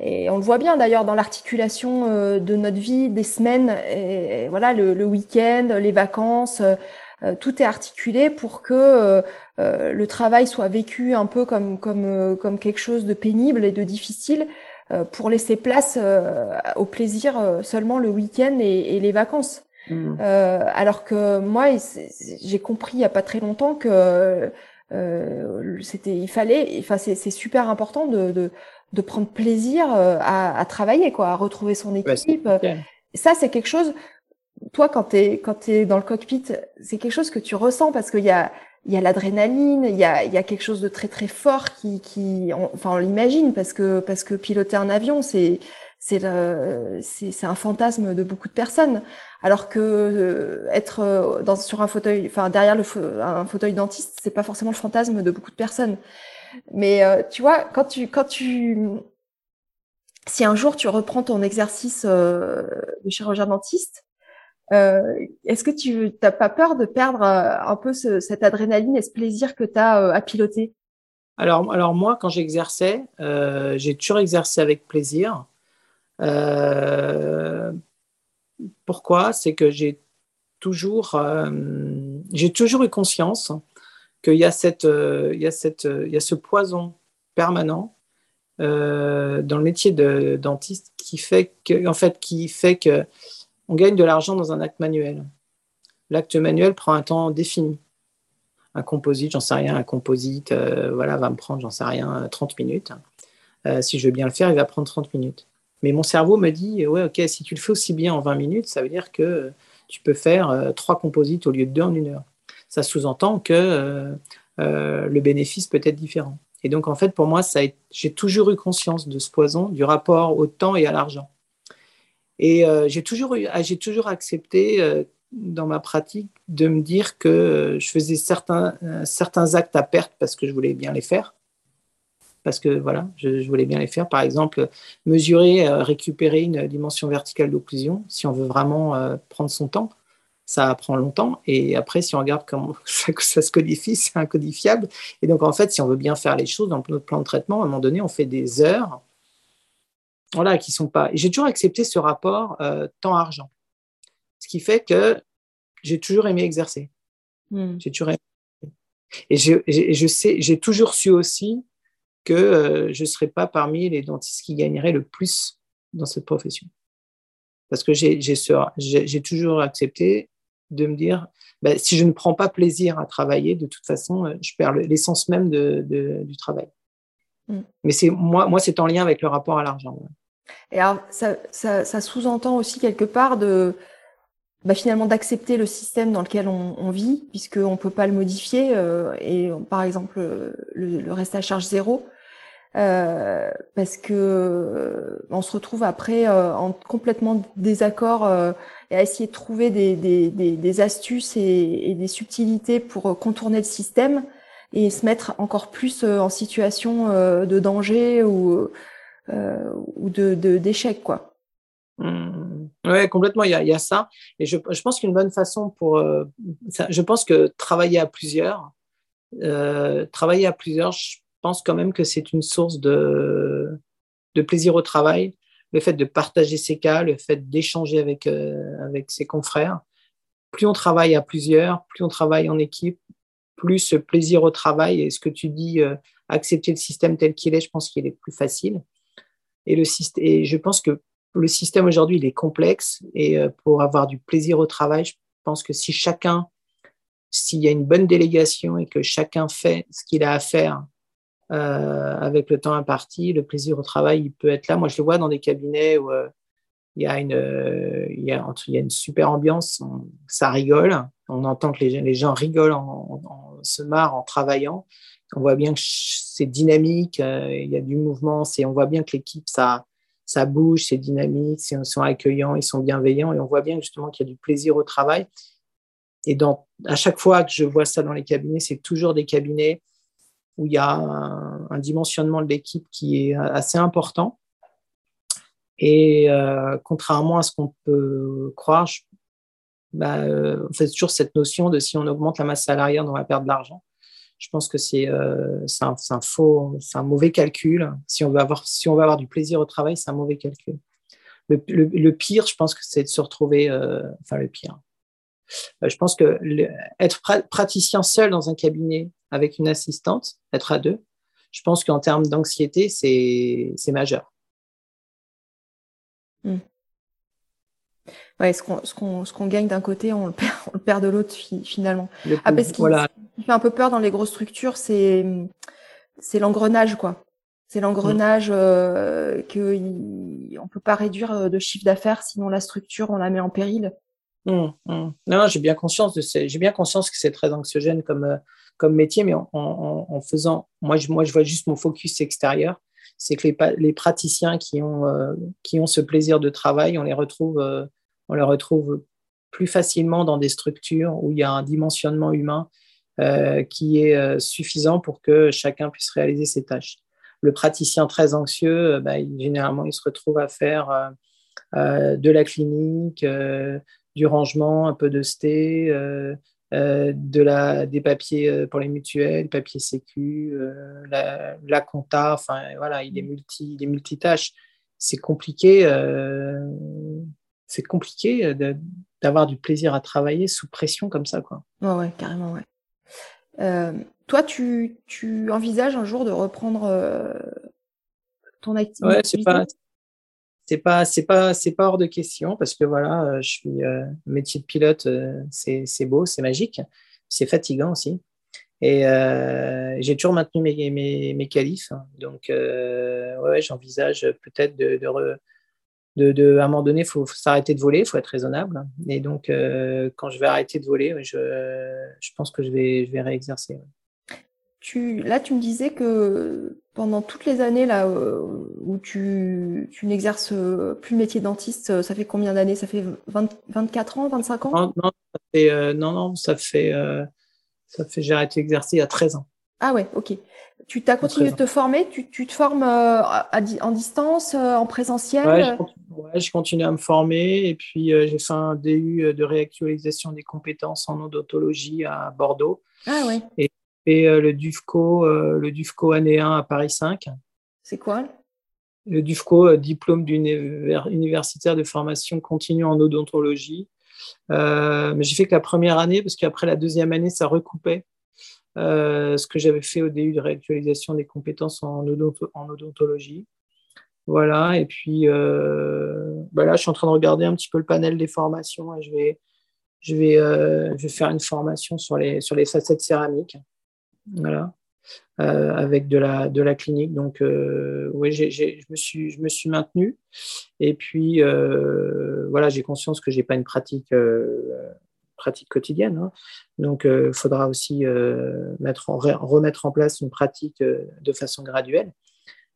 et on le voit bien d'ailleurs dans l'articulation euh, de notre vie, des semaines, et, voilà, le, week-end, les vacances, euh, euh, tout est articulé pour que le travail soit vécu un peu comme comme comme quelque chose de pénible et de difficile, pour laisser place au plaisir seulement le week-end et, les vacances. Mmh. alors que moi, j'ai compris il y a pas très longtemps que c'était, il fallait, enfin c'est super important de, de, de prendre plaisir euh, à, à, travailler, quoi, à retrouver son équipe. ça, c'est quelque chose. Toi, quand t'es quand es dans le cockpit, c'est quelque chose que tu ressens parce qu'il y a il y a l'adrénaline, il y a il y a quelque chose de très très fort qui qui enfin on l'imagine parce que parce que piloter un avion c'est c'est c'est un fantasme de beaucoup de personnes alors que euh, être euh, sur un fauteuil enfin derrière le un fauteuil dentiste c'est pas forcément le fantasme de beaucoup de personnes mais euh, tu vois, quand tu, quand tu, si un jour tu reprends ton exercice de chirurgien dentiste, est-ce que tu n'as pas peur de perdre un peu cette adrénaline et ce plaisir que tu as à piloter? Alors, alors moi, quand j'exerçais, j'ai toujours exercé avec plaisir. Pourquoi? C'est que j'ai toujours, j'ai toujours eu conscience qu'il y a, euh, y, euh, ce poison permanent euh, dans le métier de dentiste qui fait que, en fait, qui fait que on gagne de l'argent dans un acte manuel. L'acte manuel prend un temps défini. Un composite, j'en sais rien, un composite, voilà, va me prendre, j'en sais rien, 30 minutes. si je veux bien le faire, il va prendre 30 minutes. Mais mon cerveau me dit, ouais, ok, si tu le fais aussi bien en 20 minutes, ça veut dire que tu peux faire trois composites au lieu de deux en une heure ça sous-entend que euh, euh, le bénéfice peut être différent. Et donc, en fait, pour moi, j'ai toujours eu conscience de ce poison, du rapport au temps et à l'argent. Et euh, j'ai toujours, ah, accepté dans ma pratique de me dire que je faisais certains actes à perte parce que je voulais bien les faire. Parce que voilà, je, je voulais bien les faire. Par exemple, mesurer, récupérer une dimension verticale d'occlusion, si on veut vraiment prendre son temps ça prend longtemps. Et après, si on regarde comment <laughs> ça, se codifie, c'est incodifiable. Et donc, en fait, si on veut bien faire les choses dans notre plan de traitement, à un moment donné, on fait des heures voilà, qui sont pas. J'ai toujours accepté ce rapport euh, temps-argent. Ce qui fait que j'ai toujours aimé exercer. Hmm. J'ai toujours Et je, je sais, j'ai toujours su aussi que euh, je ne serais pas parmi les dentistes qui gagneraient le plus dans cette profession. Parce que j'ai toujours accepté de me dire, bah, si je ne prends pas plaisir à travailler, de toute façon, euh, je perds l'essence même du travail. Mm. Mais c'est moi, moi c'est en lien avec le rapport à l'argent. Et alors, ça, sous-entend aussi quelque part de bah, finalement d'accepter le système dans lequel on, vit, puisqu'on ne peut pas le modifier. Euh, et par exemple, le, reste à charge zéro, euh, parce que euh, on se retrouve après euh, en complètement désaccord et à essayer de trouver des, des, des, des astuces et, et, des subtilités pour contourner le système et se mettre encore plus en situation de danger ou ou de d'échec quoi. Mmh. Ouais, complètement. Il y, a, ça. Et je, pense qu'une bonne façon pour, ça, je pense que travailler à plusieurs, travailler à plusieurs, je pense quand même que c'est une source de, de plaisir au travail. Le fait de partager ses cas, le fait d'échanger avec, euh, avec ses confrères. Plus on travaille à plusieurs, plus on travaille en équipe, plus ce plaisir au travail et ce que tu dis, euh, accepter le système tel qu'il est, je pense qu'il est plus facile. Et, le, et je pense que le système aujourd'hui, il est complexe et euh, pour avoir du plaisir au travail, je pense que si chacun, s'il y a une bonne délégation et que chacun fait ce qu'il a à faire avec le temps imparti, le plaisir au travail, il peut être là. Moi, je le vois dans des cabinets où il y, a une, il, y a, il y a une super ambiance, ça rigole, on entend que les, les gens rigolent, en, se marrent en travaillant. On voit bien que c'est dynamique, il y a du mouvement, on voit bien que l'équipe, ça, ça bouge, c'est dynamique, ils sont accueillants, ils sont bienveillants et on voit bien justement qu'il y a du plaisir au travail. Et à chaque fois que je vois ça dans les cabinets, c'est toujours des cabinets où il y a un, dimensionnement de l'équipe qui est assez important. Et euh, contrairement à ce qu'on peut croire, bah, euh, on fait toujours cette notion de si on augmente la masse salariale, on va perdre de l'argent. Je pense que c'est euh, un, un, faux, c'est un mauvais calcul. Si on veut avoir, si on veut avoir du plaisir au travail, c'est un mauvais calcul. Le, le, pire, je pense que c'est de se retrouver, euh, enfin le pire. Euh, je pense que être praticien seul dans un cabinet avec une assistante, être à deux, je pense qu'en termes d'anxiété, c'est majeur. Hmm ouais, ce qu'on ce qu'on gagne d'un côté, on le perd, <laughs> on le perd de l'autre finalement. Après, ce qui, fait un peu peur dans les grosses structures, c'est c'est l'engrenage quoi. C'est l'engrenage mm. euh, que on peut pas réduire euh, de chiffre d'affaires, sinon la structure on la met en péril. Mm, mm. Non, j'ai bien conscience de j'ai bien conscience que c'est très anxiogène comme euh, comme métier, mais en, en, en, faisant, moi je moi je vois juste mon focus extérieur c'est que les, les, praticiens qui ont, euh, qui ont ce plaisir de travail, on les retrouve on le retrouve plus facilement dans des structures où il y a un dimensionnement humain euh, qui est euh, suffisant pour que chacun puisse réaliser ses tâches. Le praticien très anxieux, euh, bah, généralement, il se retrouve à faire de la clinique, du rangement, un peu de sté, de des papiers pour les mutuelles, papiers sécu, la, la, compta, enfin voilà, il est multi, il est multitâche. C'est compliqué c'est compliqué euh, d'avoir du plaisir à travailler sous pression comme ça. Quoi. Ouais, ouais carrément, ouais. Euh, toi, tu, tu, envisages un jour de reprendre euh, ton activité Ouais, c'est pas. C'est pas, c'est pas, c'est pas hors de question parce que voilà, je suis métier de pilote, c'est beau, c'est magique, c'est fatigant aussi. Et j'ai toujours maintenu mes, mes, mes qualifs. Hein. Donc, ouais, j'envisage peut-être de, de, de, à un moment donné, il faut, s'arrêter de voler, il faut être raisonnable. Et donc, euh, quand je vais arrêter de voler, je, je pense que je vais, je vais réexercer. Tu, là, tu me disais que pendant toutes les années là euh, où tu, tu n'exerces plus le métier de dentiste, euh, ça fait combien d'années? Ça fait 24 ans, 25 ans? Non, non, ça fait, non, non, ça fait, ça fait j'ai arrêté d'exercer il y a 13 ans. Ah ouais, ok. Tu as continué de te former tu, tu, te formes en distance, en présentiel Ouais, j'ai continué à me former et puis euh, j'ai fait un DU euh, de réactualisation des compétences en odontologie à Bordeaux. Ah ouais. Et, et euh, le DUFCO, le DUFCO année 1 à Paris 5. C'est quoi? Le DUFCO, diplôme universitaire de formation continue en odontologie. mais j'ai fait que la première année parce qu'après la deuxième année, ça recoupait ce que j'avais fait au DU de réactualisation des compétences en, en odontologie. Voilà, et puis euh, bah je suis en train de regarder un petit peu le panel des formations je vais, je vais, euh, je vais faire une formation sur les, sur les facettes céramiques. Voilà. Euh, avec de la, de la clinique. Donc, oui, je, me suis, je me suis maintenu. Et puis, voilà, j'ai conscience que je n'ai pas une pratique, pratique quotidienne. Hein. Donc, il faudra aussi mettre remettre en place une pratique de façon graduelle.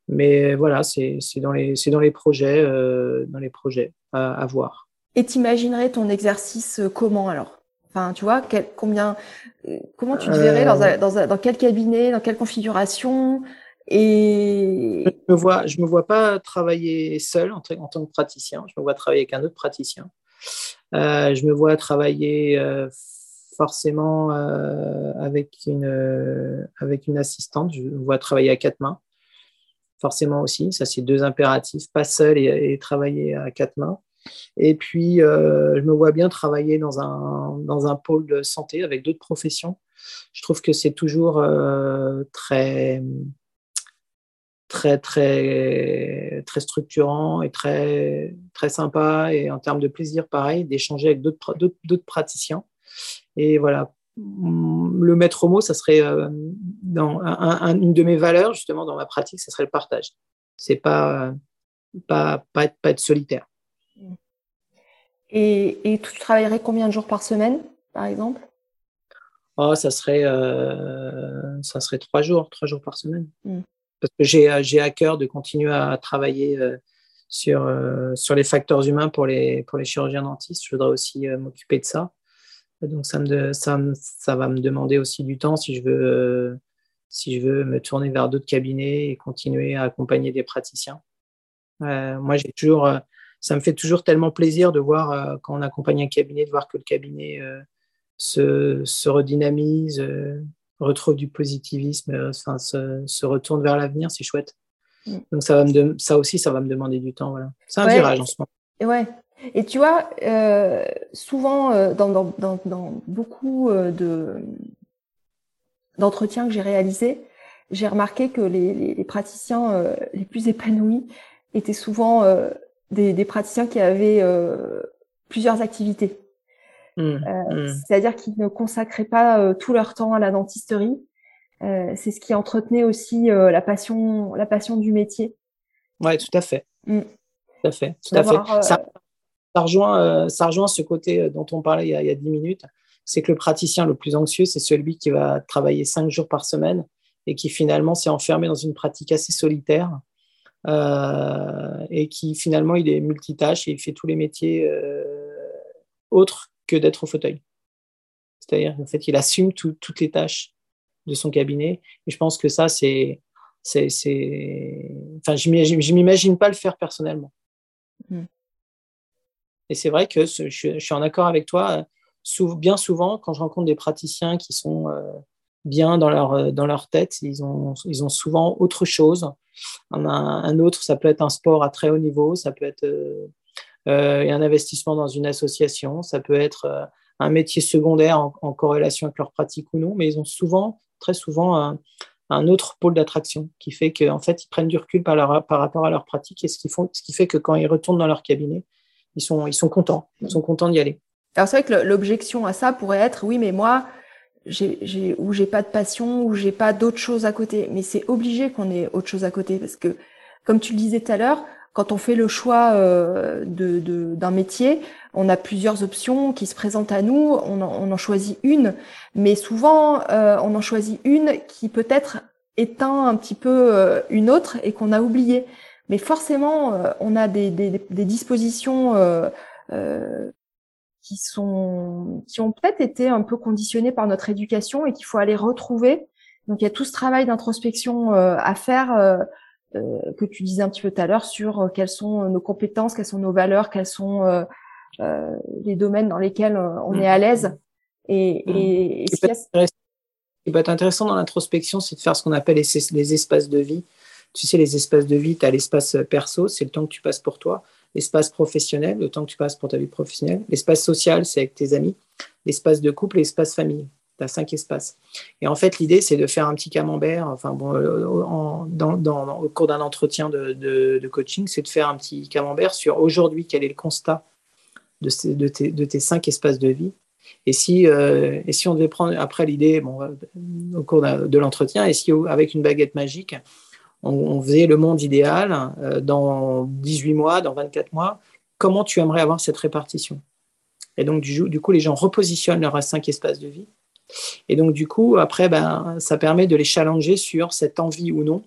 Mais voilà, c'est dans, les, dans les projets, euh, dans les projets à, voir. Et t'imaginerais ton exercice euh, comment alors? Enfin, tu vois, quel, combien, euh, comment tu te verrais dans, dans, dans, quel cabinet, dans quelle configuration? Et... Je me vois, je me vois pas travailler seul en, en, tant que praticien. Je me vois travailler avec un autre praticien. Euh, je me vois travailler euh, forcément euh, avec une avec une assistante. Je me vois travailler à quatre mains forcément aussi. Ça, c'est deux impératifs, pas seul et, travailler à quatre mains. Et puis, je me vois bien travailler dans un, dans un pôle de santé avec d'autres professions. Je trouve que c'est toujours très, très, très, très structurant et très, très sympa. Et en termes de plaisir, pareil, d'échanger avec d'autres praticiens. Et voilà, le maître mot, ça serait dans une de mes valeurs, justement, dans ma pratique, ce serait le partage. C'est pas, pas, pas, être, pas être solitaire. Et, et, tu travaillerais combien de jours par semaine, par exemple? Oh, ça serait, euh, ça serait trois jours, trois jours par semaine. Mm. Parce que j'ai, j'ai à cœur de continuer à travailler euh, sur, euh, sur les facteurs humains pour les, pour les chirurgiens dentistes. Je voudrais aussi m'occuper de ça. Donc, ça, me, ça, ça, va me demander aussi du temps si je veux, si je veux me tourner vers d'autres cabinets et continuer à accompagner des praticiens. moi, j'ai toujours, ça me fait toujours tellement plaisir de voir, quand on accompagne un cabinet, de voir que le cabinet se, redynamise, euh, retrouve du positivisme, euh, enfin, se, retourne vers l'avenir, c'est chouette. Mm. Donc ça, va me ça aussi, ça va me demander du temps. Voilà. C'est un virage en ce moment. Et ouais. Et tu vois, euh, souvent dans, dans, beaucoup de d'entretiens que j'ai réalisés, j'ai remarqué que les, les, praticiens les plus épanouis étaient souvent des, des, praticiens qui avaient plusieurs activités. Mmh, euh, mmh. C'est-à-dire qu'ils ne consacraient pas euh, tout leur temps à la dentisterie. Euh, c'est ce qui entretenait aussi la passion, la passion du métier. Oui, tout à fait. Mmh. Tout à fait. Tout à fait. Ça, rejoint, ça rejoint ce côté dont on parlait il y a, dix minutes. C'est que le praticien le plus anxieux, c'est celui qui va travailler cinq jours par semaine et qui finalement s'est enfermé dans une pratique assez solitaire et qui finalement il est multitâche et il fait tous les métiers autres que d'être au fauteuil. C'est-à-dire qu'en fait, il assume toutes les tâches de son cabinet. Et je pense que ça, c'est. c'est, Enfin, je ne m'imagine pas le faire personnellement. Mm. Et c'est vrai que je, suis en accord avec toi. bien souvent, quand je rencontre des praticiens qui sont euh, bien dans leur, euh, dans leur tête, ils ont, ils ont souvent autre chose. Un, un, autre, ça peut être un sport à très haut niveau, ça peut être euh, et un investissement dans une association. Ça peut être euh, un métier secondaire en, corrélation avec leur pratique ou non, mais ils ont souvent, très souvent, un, autre pôle d'attraction qui fait qu'en fait, ils prennent du recul par, rapport à leur pratique et ce qui, fait que quand ils retournent dans leur cabinet, ils sont, contents, ils sont contents d'y aller. Alors c'est vrai que l'objection à ça pourrait être, oui, mais moi, ou j'ai pas de passion, ou j'ai pas d'autre chose à côté. Mais c'est obligé qu'on ait autre chose à côté parce que, comme tu le disais tout à l'heure, quand on fait le choix euh, de, d'un métier, on a plusieurs options qui se présentent à nous, on en, choisit une, mais souvent euh, on en choisit une qui peut-être éteint un petit peu euh, une autre et qu'on a oublié. Mais forcément, on a des, dispositions qui sont qui ont peut-être été un peu conditionnées par notre éducation et qu'il faut aller retrouver. Donc il y a tout ce travail d'introspection à faire euh, que tu disais un petit peu tout à l'heure sur euh, quelles sont euh, nos compétences, quelles sont nos valeurs, quels sont les domaines dans lesquels on est à l'aise. Et, et, ce qui peut être intéressant dans l'introspection, c'est de faire ce qu'on appelle les, les, espaces de vie. Tu sais, les espaces de vie, tu as l'espace perso, c'est le temps que tu passes pour toi. L'espace professionnel, le temps que tu passes pour ta vie professionnelle. L'espace social, c'est avec tes amis. L'espace de couple et l'espace famille tu as cinq espaces. Et en fait, l'idée, c'est de faire un petit camembert, enfin, bon, euh, au cours d'un entretien de, coaching, c'est de faire un petit camembert sur aujourd'hui, quel est le constat de, tes, cinq espaces de vie. Et si, euh, on devait prendre après l'idée, bon, au cours de l'entretien, et si avec une baguette magique, on, faisait le monde idéal euh, dans 18 mois, dans 24 mois, comment tu aimerais avoir cette répartition? Et donc, du coup, les gens repositionnent leurs cinq espaces de vie et donc, du coup, après, ben, ça permet de les challenger sur cette envie ou non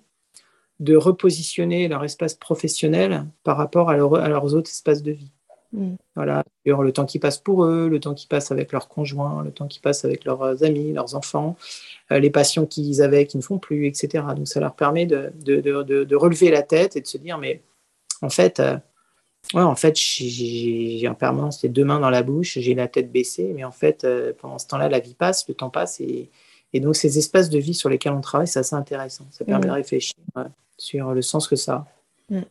de repositionner leur espace professionnel par rapport à, leurs autres espaces de vie. Mm. Voilà, sur le temps qu'ils passent pour eux, le temps qu'ils passent avec leurs conjoints, le temps qu'ils passent avec leurs amis, leurs enfants, euh, les passions qu'ils avaient, qui ne font plus, etc. Donc ça leur permet de, de, relever la tête et de se dire, mais en fait, euh, Ouais, en fait, j'ai en permanence les deux mains dans la bouche, j'ai la tête baissée, mais en fait, euh, pendant ce temps-là, la vie passe, le temps passe, et, donc ces espaces de vie sur lesquels on travaille, c'est assez intéressant. Ça permet de mmh. réfléchir sur le sens que ça a. Mmh.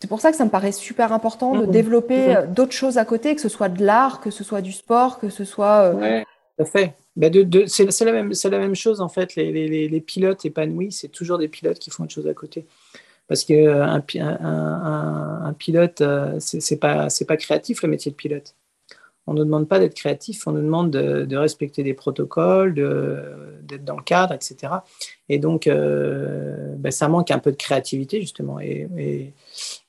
C'est pour ça que ça me paraît super important de mmh. développer euh, d'autres choses à côté, que ce soit de l'art, que ce soit du sport, que ce soit. Euh, oui, tout à fait. De, c'est la, même, la même chose, en fait. Les, les, les pilotes épanouis, c'est toujours des pilotes qui font autre chose à côté parce qu'un un, un, pilote, euh, c'est pas, pas créatif le métier de pilote. on ne nous demande pas d'être créatif, on nous demande de, respecter des protocoles, d'être dans le cadre, etc. Et donc, euh, ben, ça manque un peu de créativité, justement. Et,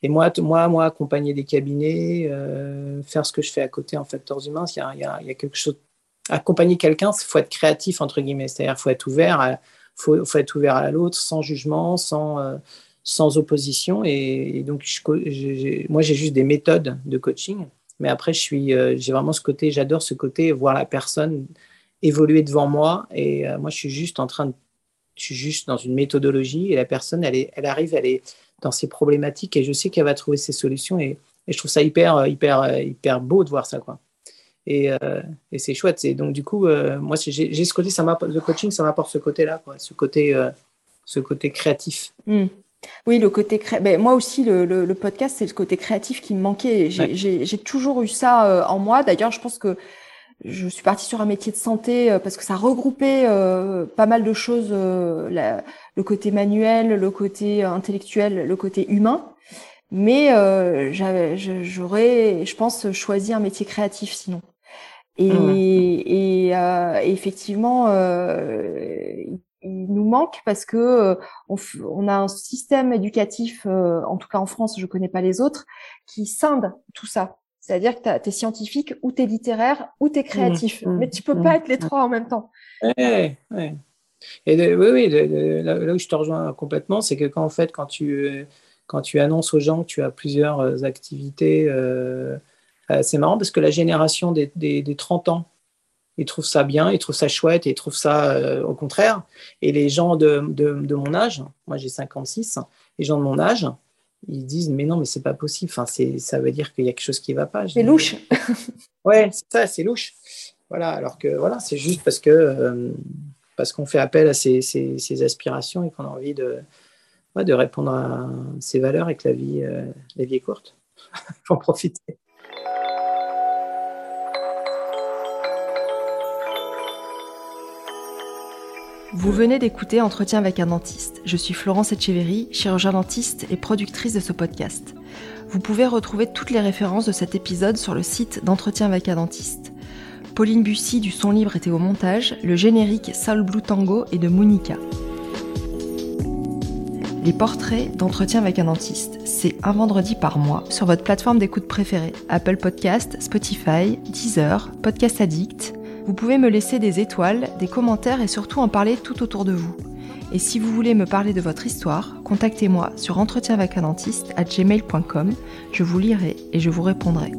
moi, moi, moi, accompagner des cabinets, euh, faire ce que je fais à côté en facteurs humains, il y a, quelque chose. Accompagner quelqu'un, il faut être créatif, entre guillemets. C'est-à-dire, faut être ouvert. faut, faut, être ouvert à l'autre, sans jugement, sans, euh, sans opposition. Et, donc, moi, j'ai juste des méthodes de coaching mais après, je suis, euh, j'ai vraiment ce côté, j'adore ce côté, voir la personne évoluer devant moi. Et euh, moi, je suis juste en train de, je suis juste dans une méthodologie et la personne, elle, est, elle arrive, elle est dans ses problématiques et je sais qu'elle va trouver ses solutions. Et, je trouve ça hyper, hyper, hyper beau de voir ça, quoi. Et, euh, c'est chouette. Et donc, du coup, moi, j'ai ce côté, ça le coaching, ça m'apporte ce côté-là, ce côté, ce côté créatif. Mmh. Oui, le côté cré... Ben, moi aussi, le, le, podcast, c'est le côté créatif qui me manquait. J'ai toujours eu ça euh, en moi. D'ailleurs, je pense que je suis partie sur un métier de santé euh, parce que ça regroupait euh, pas mal de choses, le côté manuel, le côté intellectuel, le côté humain. Mais j'aurais, je pense, choisi un métier créatif sinon. Et, mmh. et, et effectivement, il nous manque parce que euh, on, a un système éducatif, euh, en tout cas en France, je connais pas les autres, qui scinde tout ça. C'est-à-dire que tu es scientifique ou tu es littéraire ou tu es créatif. Mmh, mmh, mais tu peux pas mmh, être les trois en même temps. Ouais, ouais. Et oui, oui là, où je te rejoins complètement, c'est que quand, en fait, quand tu, quand tu annonces aux gens que tu as plusieurs euh, activités, c'est marrant parce que la génération des, des, des 30 ans, ils trouvent ça bien, ils trouvent ça chouette, et ils trouvent ça euh, au contraire. Et les gens de, de, mon âge, moi j'ai 56, les gens de mon âge, ils disent mais non mais c'est pas possible. Enfin c'est ça veut dire qu'il y a quelque chose qui va pas. C'est louche. <laughs> ouais c'est ça c'est louche. Voilà alors que voilà c'est juste parce que euh, parce qu'on fait appel à ces, ces, aspirations et qu'on a envie de de répondre à ces valeurs et que la vie euh, la vie est courte. <laughs> Faut en profiter. Vous venez d'écouter Entretien avec un dentiste. Je suis Florence Etcheverry, chirurgien dentiste et productrice de ce podcast. Vous pouvez retrouver toutes les références de cet épisode sur le site d'Entretien avec un dentiste. Pauline Bussy du son libre était au montage, le générique Soul Blue Tango est de Monica. Les portraits d'entretien avec un dentiste, c'est un vendredi par mois sur votre plateforme d'écoute préférée, Apple Podcast, Spotify, Deezer, Podcast Addict, vous pouvez me laisser des étoiles, des commentaires et surtout en parler tout autour de vous. Et si vous voulez me parler de votre histoire, contactez-moi sur entretien avec un dentiste à gmail.com. Je vous lirai et je vous répondrai.